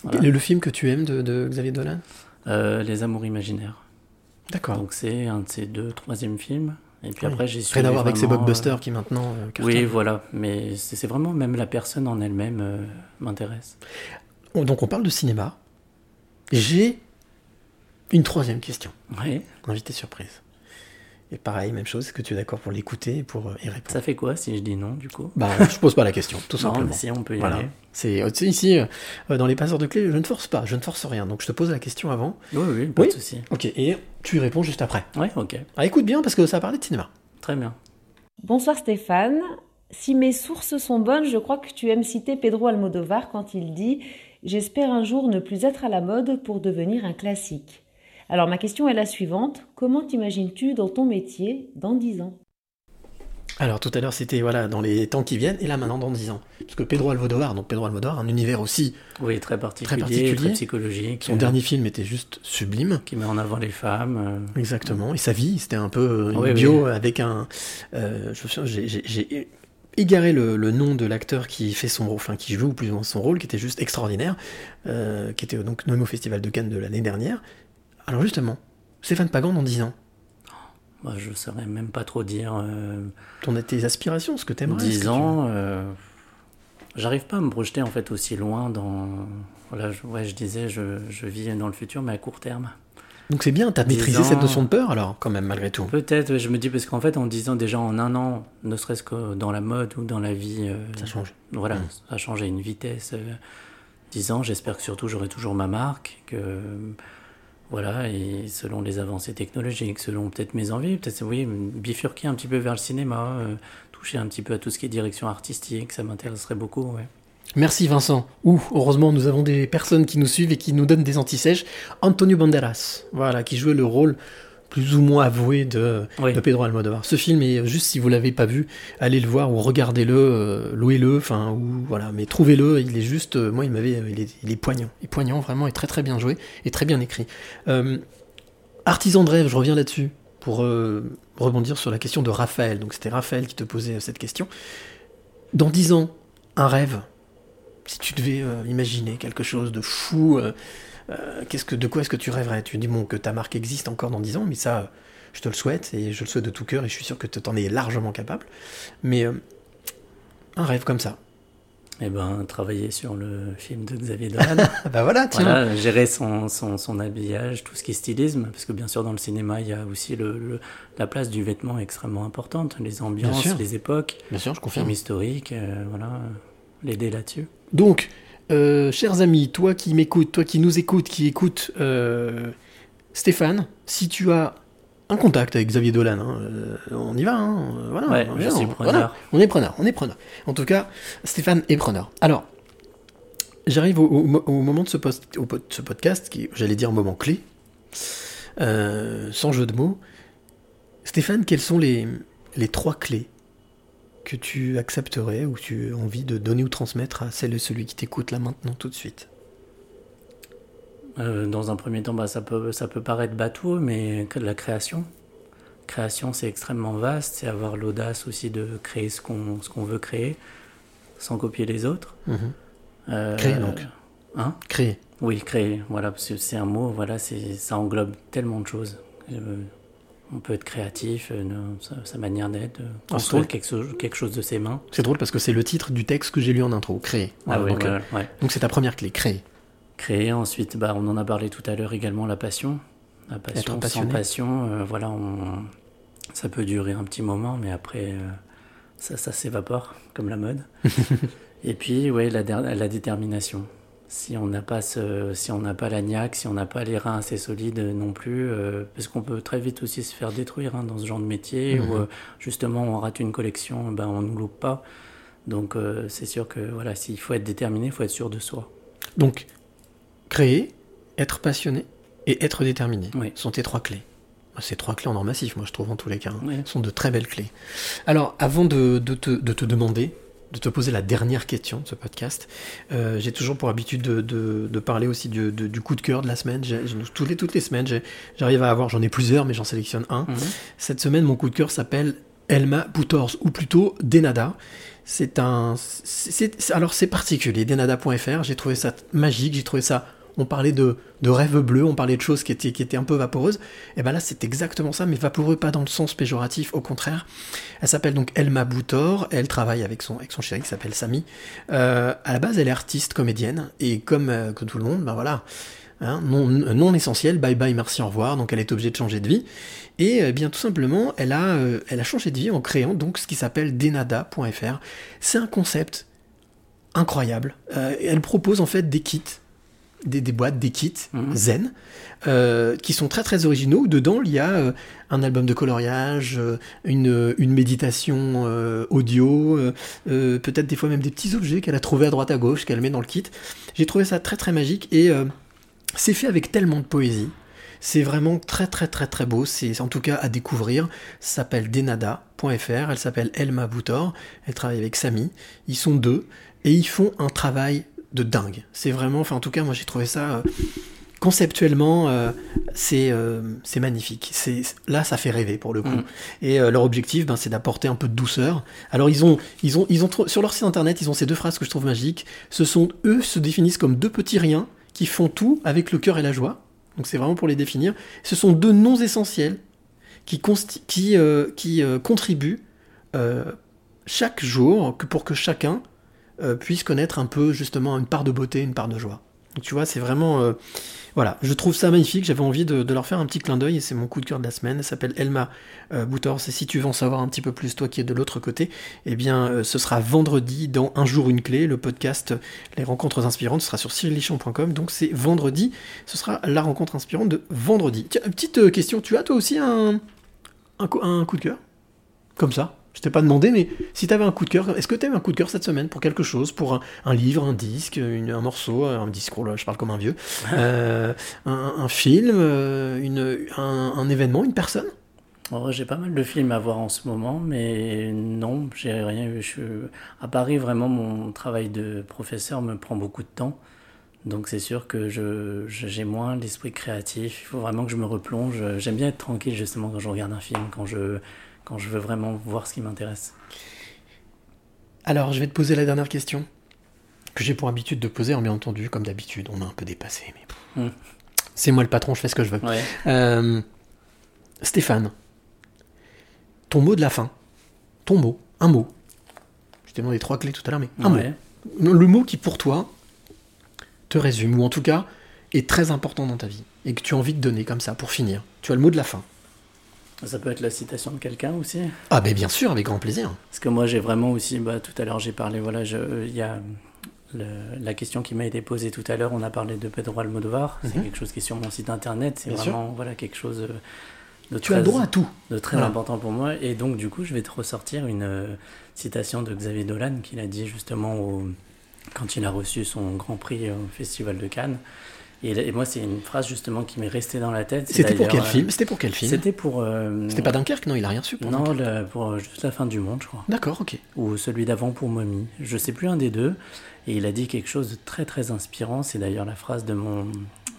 voilà. Le, le film que tu aimes de, de Xavier Dolan? Euh, Les Amours imaginaires. D'accord. Donc c'est un de ses deux, troisième films. Et puis Oui. après, j'ai Rien à voir avec ces blockbusters euh, qui maintenant euh. Oui, voilà. Mais c'est vraiment même la personne en elle-même euh, m'intéresse. On- Donc on parle de cinéma. J'ai une troisième question. Oui. Invité surprise. Et pareil, même chose, est-ce que tu es d'accord pour l'écouter et pour euh, y répondre? Ça fait quoi si je dis non, du coup? Bah, je pose pas la question, tout <laughs> Non, simplement. mais si, on peut y voilà. aller. C'est euh, ici, euh, dans les passeurs de clés, je ne force pas, je ne force rien. Donc je te pose la question avant. Oui, oui, pas de souci. Ok, et tu y réponds juste après. Oui, ok. Ah, écoute bien parce que ça a parlé de cinéma. Très bien. Bonsoir Stéphane. Si mes sources sont bonnes, je crois que tu aimes citer Pedro Almodovar quand il dit J'espère un jour ne plus être à la mode pour devenir un classique. Alors ma question est la suivante comment t'imagines-tu dans ton métier dans 10 ans? Alors tout à l'heure c'était voilà dans les temps qui viennent et là maintenant dans 10 ans. Parce que Pedro Almodovar, donc Pedro Almodovar, un univers aussi Oui, très particulier, très particulier. très psychologique. Son euh, dernier film était juste sublime. Qui met en avant les femmes. euh, Exactement. Et sa vie, c'était un peu euh, une Oui, bio oui. avec un. euh, je me souviens, j'ai- égaré le, le nom de l'acteur qui fait son rôle, enfin qui joue plus ou moins son rôle, qui était juste extraordinaire, euh, qui était donc nommé au Festival de Cannes de l'année dernière. Alors justement, Stéphane Pagan dans 10 ans. Moi, je saurais même pas trop dire. euh, Ton, tes aspirations, ce que t'aimerais. ce 10 que tu- ans, euh, j'arrive pas à me projeter en fait aussi loin dans. Voilà, je, ouais, je disais, je, je vis dans le futur, mais à court terme. Donc c'est bien, t'as 10 maîtrisé cette notion de peur alors, quand même, malgré tout. Peut-être, je me dis, parce qu'en fait, en 10 ans, déjà en un an, ne serait-ce que dans la mode ou dans la vie. euh, Ça change. Voilà, Mm. ça a changé à une vitesse. euh, 10 ans, j'espère que surtout j'aurai toujours ma marque, que. Voilà, et selon les avancées technologiques, selon peut-être mes envies, peut-être, oui, bifurquer un petit peu vers le cinéma, euh, toucher un petit peu à tout ce qui est direction artistique, ça m'intéresserait beaucoup. Merci Vincent. Ouh, heureusement, nous avons des personnes qui nous suivent et qui nous donnent des antisèches. Antonio Banderas, voilà, qui jouait le rôle plus ou moins avoué de, Oui. de Pedro Almodovar. Ce film est juste, si vous l'avez pas vu, allez le voir ou regardez-le, euh, louez-le, enfin, ou voilà, mais trouvez-le. Il est juste, euh, moi, il m'avait, il est, il est poignant, il est poignant vraiment, et très très bien joué et très bien écrit. Euh, Artisan de rêve, je reviens là-dessus pour euh, rebondir sur la question de Raphaël. Donc c'était Raphaël qui te posait cette question. Dans 10 ans, un rêve, si tu devais euh, imaginer quelque chose de fou, euh, qu'est-ce que, de quoi est-ce que tu rêverais? Tu dis bon que ta marque existe encore dans 10 ans, mais ça, je te le souhaite et je le souhaite de tout cœur et je suis sûr que tu en es largement capable. Mais euh, un rêve comme ça. Eh ben, travailler sur le film de Xavier Dolan. <laughs> bah voilà, tiens. Voilà, gérer son, son, son habillage, tout ce qui est stylisme, parce que bien sûr dans le cinéma il y a aussi le, le- la place du vêtement extrêmement importante, les ambiances, les époques, Bien sûr, je confirme. historique, euh, voilà, l'aider là-dessus. Donc, euh, chers amis, toi qui m'écoutes, toi qui nous écoutes, qui écoutes euh, Stéphane, si tu as un contact avec Xavier Dolan, hein, euh, on y va, hein, voilà, Ouais, on, je y va, suis on- preneur. voilà, on est preneur, on est preneur. En tout cas, Stéphane est preneur. Alors, j'arrive au, au- au moment de ce, post- au po- ce podcast, qui, j'allais dire, un moment clé, euh, sans jeu de mots. Stéphane, quelles sont les, les trois clés que tu accepterais ou que tu as envie de donner ou transmettre à celle et celui qui t'écoute là maintenant tout de suite? Euh, dans un premier temps, bah, ça, peut, ça peut paraître bateau, mais la création. Création, c'est extrêmement vaste, c'est avoir l'audace aussi de créer ce qu'on ce qu'on veut créer, sans copier les autres. Mhm. Euh, Créer, donc. Hein? Créer. Oui, créer, voilà, parce que c'est un mot, voilà, c'est- ça englobe tellement de choses. Euh, on peut être créatif, euh, sa, sa manière d'être, euh, Ah, construire quelque, chose- quelque chose de ses mains. C'est drôle parce que c'est le titre du texte que j'ai lu en intro, créer. Ah oui, donc voilà, euh, ouais. donc c'est ta première clé, créer. Créer, ensuite, bah, on en a parlé tout à l'heure également, la passion. La passion, Être sans passion, euh, voilà, on, ça peut durer un petit moment, mais après, ça, ça s'évapore, comme la mode. <laughs> Et puis, ouais, la détermination. Si on n'a pas ce, si on n'a pas la niaque, si on n'a pas les reins assez solides non plus, euh, parce qu'on peut très vite aussi se faire détruire hein, dans ce genre de métier, Mhm. où euh, justement on rate une collection, ben on ne loupe pas. Donc euh, c'est sûr que voilà, s'il faut être déterminé, il faut être sûr de soi. Donc, créer, être passionné et être déterminé Oui. sont tes trois clés. Ces trois clés en or massif, moi je trouve en tous les cas, hein, Oui. sont de très belles clés. Alors, avant de, de te, de te demander, de te poser la dernière question de ce podcast, euh, j'ai toujours pour habitude de, de- de parler aussi du, de- du coup de cœur de la semaine. J'ai- j'ai- toutes, les, toutes les semaines, j'ai- j'arrive à avoir, j'en ai plusieurs, mais j'en sélectionne un. Mhm. Cette semaine, mon coup de cœur s'appelle Elma Boutors, ou plutôt Denada. C'est un. c'est- c'est- alors, c'est particulier, denada.fr. J'ai trouvé ça magique, j'ai trouvé ça. On parlait de, rêves bleus, on parlait de choses qui étaient, un peu vaporeuses. Et ben là, c'est exactement ça, mais vaporeux, pas dans le sens péjoratif, au contraire. Elle s'appelle donc Elma Boutor, elle travaille avec son, avec son chéri qui s'appelle Samy. Euh, à la base, elle est artiste, comédienne, et comme, euh, tout le monde, ben voilà, hein, non, essentiel, bye bye, merci, au revoir, donc elle est obligée de changer de vie. Et euh, bien tout simplement, elle a, euh, elle a changé de vie en créant donc ce qui s'appelle denada.fr. C'est un concept incroyable. Elle propose en fait des kits, des, des boîtes, des kits Mhm. zen, euh, qui sont très très originaux. Dedans, il y a euh, un album de coloriage, euh, une, une méditation audio, peut-être des fois même des petits objets qu'elle a trouvés à droite à gauche, qu'elle met dans le kit. J'ai trouvé ça très très magique et c'est fait avec tellement de poésie. C'est vraiment très très très très beau, c'est en tout cas à découvrir. Ça s'appelle denada.fr, elle s'appelle Elma Boutor, elle travaille avec Samy, ils sont deux, et ils font un travail de dingue. C'est vraiment, enfin en tout cas moi j'ai trouvé ça euh, conceptuellement, euh, c'est euh, c'est magnifique. C'est là ça fait rêver pour le coup. Mhm. Et leur objectif, ben, c'est d'apporter un peu de douceur. Alors ils ont, ils ont, ils ont sur leur site internet, ils ont ces deux phrases que je trouve magiques. Ce sont eux se définissent comme deux petits riens qui font tout avec le cœur et la joie. Donc c'est vraiment pour les définir. Ce sont deux noms essentiels qui, qui, qui contribuent chaque jour que pour que chacun euh, puisse connaître un peu justement une part de beauté, une part de joie. Donc tu vois, c'est vraiment... euh, voilà, je trouve ça magnifique, j'avais envie de, leur faire un petit clin d'œil et c'est mon coup de cœur de la semaine. Elle s'appelle Elma euh, Boutors. Et si tu veux en savoir un petit peu plus, toi qui es de l'autre côté, eh bien euh, ce sera vendredi dans Un jour une clé, le podcast Les rencontres inspirantes, ce sera sur cyrillichon.com, donc c'est vendredi, ce sera la rencontre inspirante de vendredi. Tiens, petite euh, question, tu as toi aussi un, un, un coup de cœur? Comme ça? Je t'ai pas demandé, mais si tu avais un coup de cœur, est-ce que tu as eu un coup de cœur cette semaine pour quelque chose, pour un, un livre, un disque, une- un morceau, un disque, oh là, je parle comme un vieux, euh, un, un film, euh, une, un, un événement, une personne? Oh, j'ai pas mal de films à voir en ce moment, mais non, j'ai rien eu. Je, à Paris, vraiment, mon travail de professeur me prend beaucoup de temps. Donc c'est sûr que je- j'ai moins l'esprit créatif. Il faut vraiment que je me replonge. J'aime bien être tranquille justement quand je regarde un film, quand je, quand je veux vraiment voir ce qui m'intéresse. Alors, je vais te poser la dernière question que j'ai pour habitude de poser, hein, bien entendu, comme d'habitude, on a un peu dépassé, mais Hmm. C'est moi le patron, je fais ce que je veux. Ouais. Euh, Stéphane, ton mot de la fin. Ton mot, un mot. Je t'ai demandé trois clés tout à l'heure, mais un Ouais. mot. Le mot qui pour toi te résume, ou en tout cas est très important dans ta vie, et que tu as envie de donner comme ça pour finir. Tu as le mot de la fin. Ça peut être la citation de quelqu'un aussi. Ah ben bien sûr, avec grand plaisir. Parce que moi j'ai vraiment aussi, bah, tout à l'heure j'ai parlé, voilà, je- il y a le- la question qui m'a été posée tout à l'heure, on a parlé de Pedro Almodovar, c'est Mhm. quelque chose qui est sur mon site internet, c'est sûr. vraiment voilà, quelque chose euh, de Tu as très, droit à tout. de très Voilà. important pour moi. Et donc du coup je vais te ressortir une euh, citation de Xavier Dolan qu'il a dit justement au- quand il a reçu son grand prix au Festival de Cannes. Et, et moi c'est une phrase justement qui m'est restée dans la tête. C'était pour quel film? C'était pour quel film? C'était pour... euh, C'était pas Dunkerque? Non, il a rien su pour non, le- pour euh, juste la fin du monde, je crois. D'accord, ok. Ou celui d'avant pour Mommy. Je sais plus un des deux. Et il a dit quelque chose de très très inspirant. C'est d'ailleurs la phrase de mon.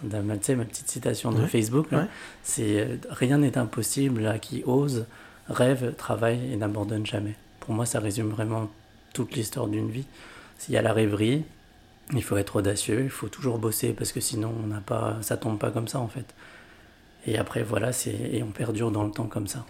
de ma, ma petite citation de Ouais, Facebook. ouais. C'est euh, Rien n'est impossible à qui ose, rêve, travaille et n'abandonne jamais. Pour moi, ça résume vraiment toute l'histoire d'une vie. S'il y a la rêverie, il faut être audacieux, il faut toujours bosser parce que sinon on n'a pas, ça tombe pas comme ça en fait. Et après voilà, c'est et on perdure dans le temps comme ça.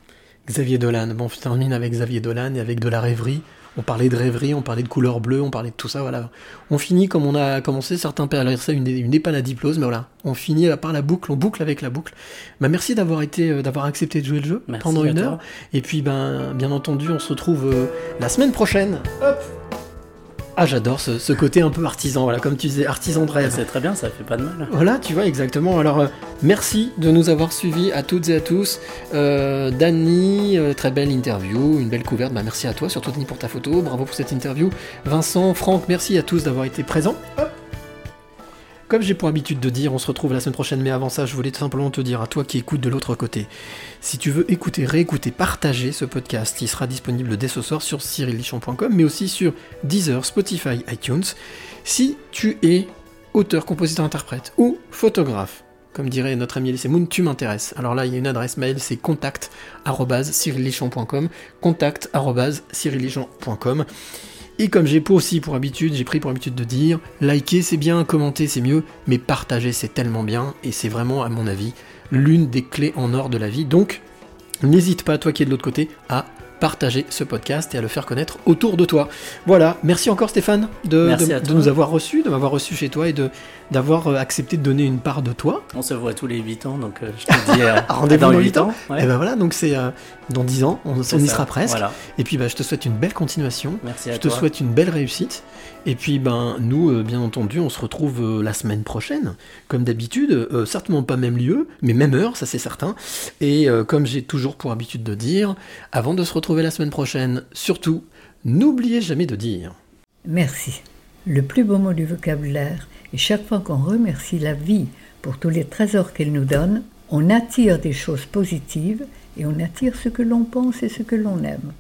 Xavier Dolan. Bon, je termine avec Xavier Dolan et avec de la rêverie. On parlait de rêverie, on parlait de couleur bleue, on parlait de tout ça, voilà. On finit comme on a commencé, certains appelleraient ça une, une épine à diplôme, mais voilà. On finit par la boucle, on boucle avec la boucle. Bah, merci d'avoir été, euh, d'avoir accepté de jouer le jeu Merci pendant une toi. heure. Et puis, ben, bien entendu, on se retrouve euh, la semaine prochaine. Hop Ah, j'adore ce, ce côté un peu artisan, voilà, comme tu disais, artisan de rêve. C'est très bien, ça fait pas de mal. Voilà, tu vois, exactement. Alors, euh, merci de nous avoir suivis à toutes et à tous. Euh, Dany, euh, très belle interview, une belle couverte. Bah, merci à toi, surtout Dany pour ta photo. Bravo pour cette interview. Vincent, Franck, merci à tous d'avoir été présents. Hop. Comme j'ai pour habitude de dire, on se retrouve la semaine prochaine, mais avant ça, je voulais tout simplement te dire à toi qui écoutes de l'autre côté, si tu veux écouter, réécouter, partager ce podcast, il sera disponible dès ce soir sur cyrillichon.com, mais aussi sur Deezer, Spotify, iTunes. Si tu es auteur, compositeur, interprète ou photographe, comme dirait notre ami Elise tu m'intéresses. Alors là, il y a une adresse mail, c'est contact@cyrillichon.com, contact@cyrillichon.com. Et comme j'ai aussi pour habitude, j'ai pris pour habitude de dire, liker c'est bien, commenter c'est mieux, mais partager c'est tellement bien, et c'est vraiment, à mon avis, l'une des clés en or de la vie. Donc, n'hésite pas, toi qui es de l'autre côté, à partager ce podcast et à le faire connaître autour de toi. Voilà, merci encore Stéphane de, nous avoir reçus, de m'avoir reçu chez toi et de d'avoir euh, accepté de donner une part de toi. On se voit tous les 8 ans, donc euh, je te dis euh, <laughs> Rendez-vous dans dans 8 8 ans. ouais. Et ben voilà, donc c'est euh, dans 10 ans, on, on y sera presque. voilà. Et puis bah, je te souhaite une belle continuation. Merci à je te toi. souhaite une belle réussite. Et puis ben nous, euh, bien entendu, on se retrouve euh, la semaine prochaine, comme d'habitude. euh, certainement pas même lieu, mais même heure, ça c'est certain. Et comme j'ai toujours pour habitude de dire, avant de se retrouver la semaine prochaine, surtout, n'oubliez jamais de dire. Merci. Le plus beau mot du vocabulaire. Et chaque fois qu'on remercie la vie pour tous les trésors qu'elle nous donne, on attire des choses positives et on attire ce que l'on pense et ce que l'on aime.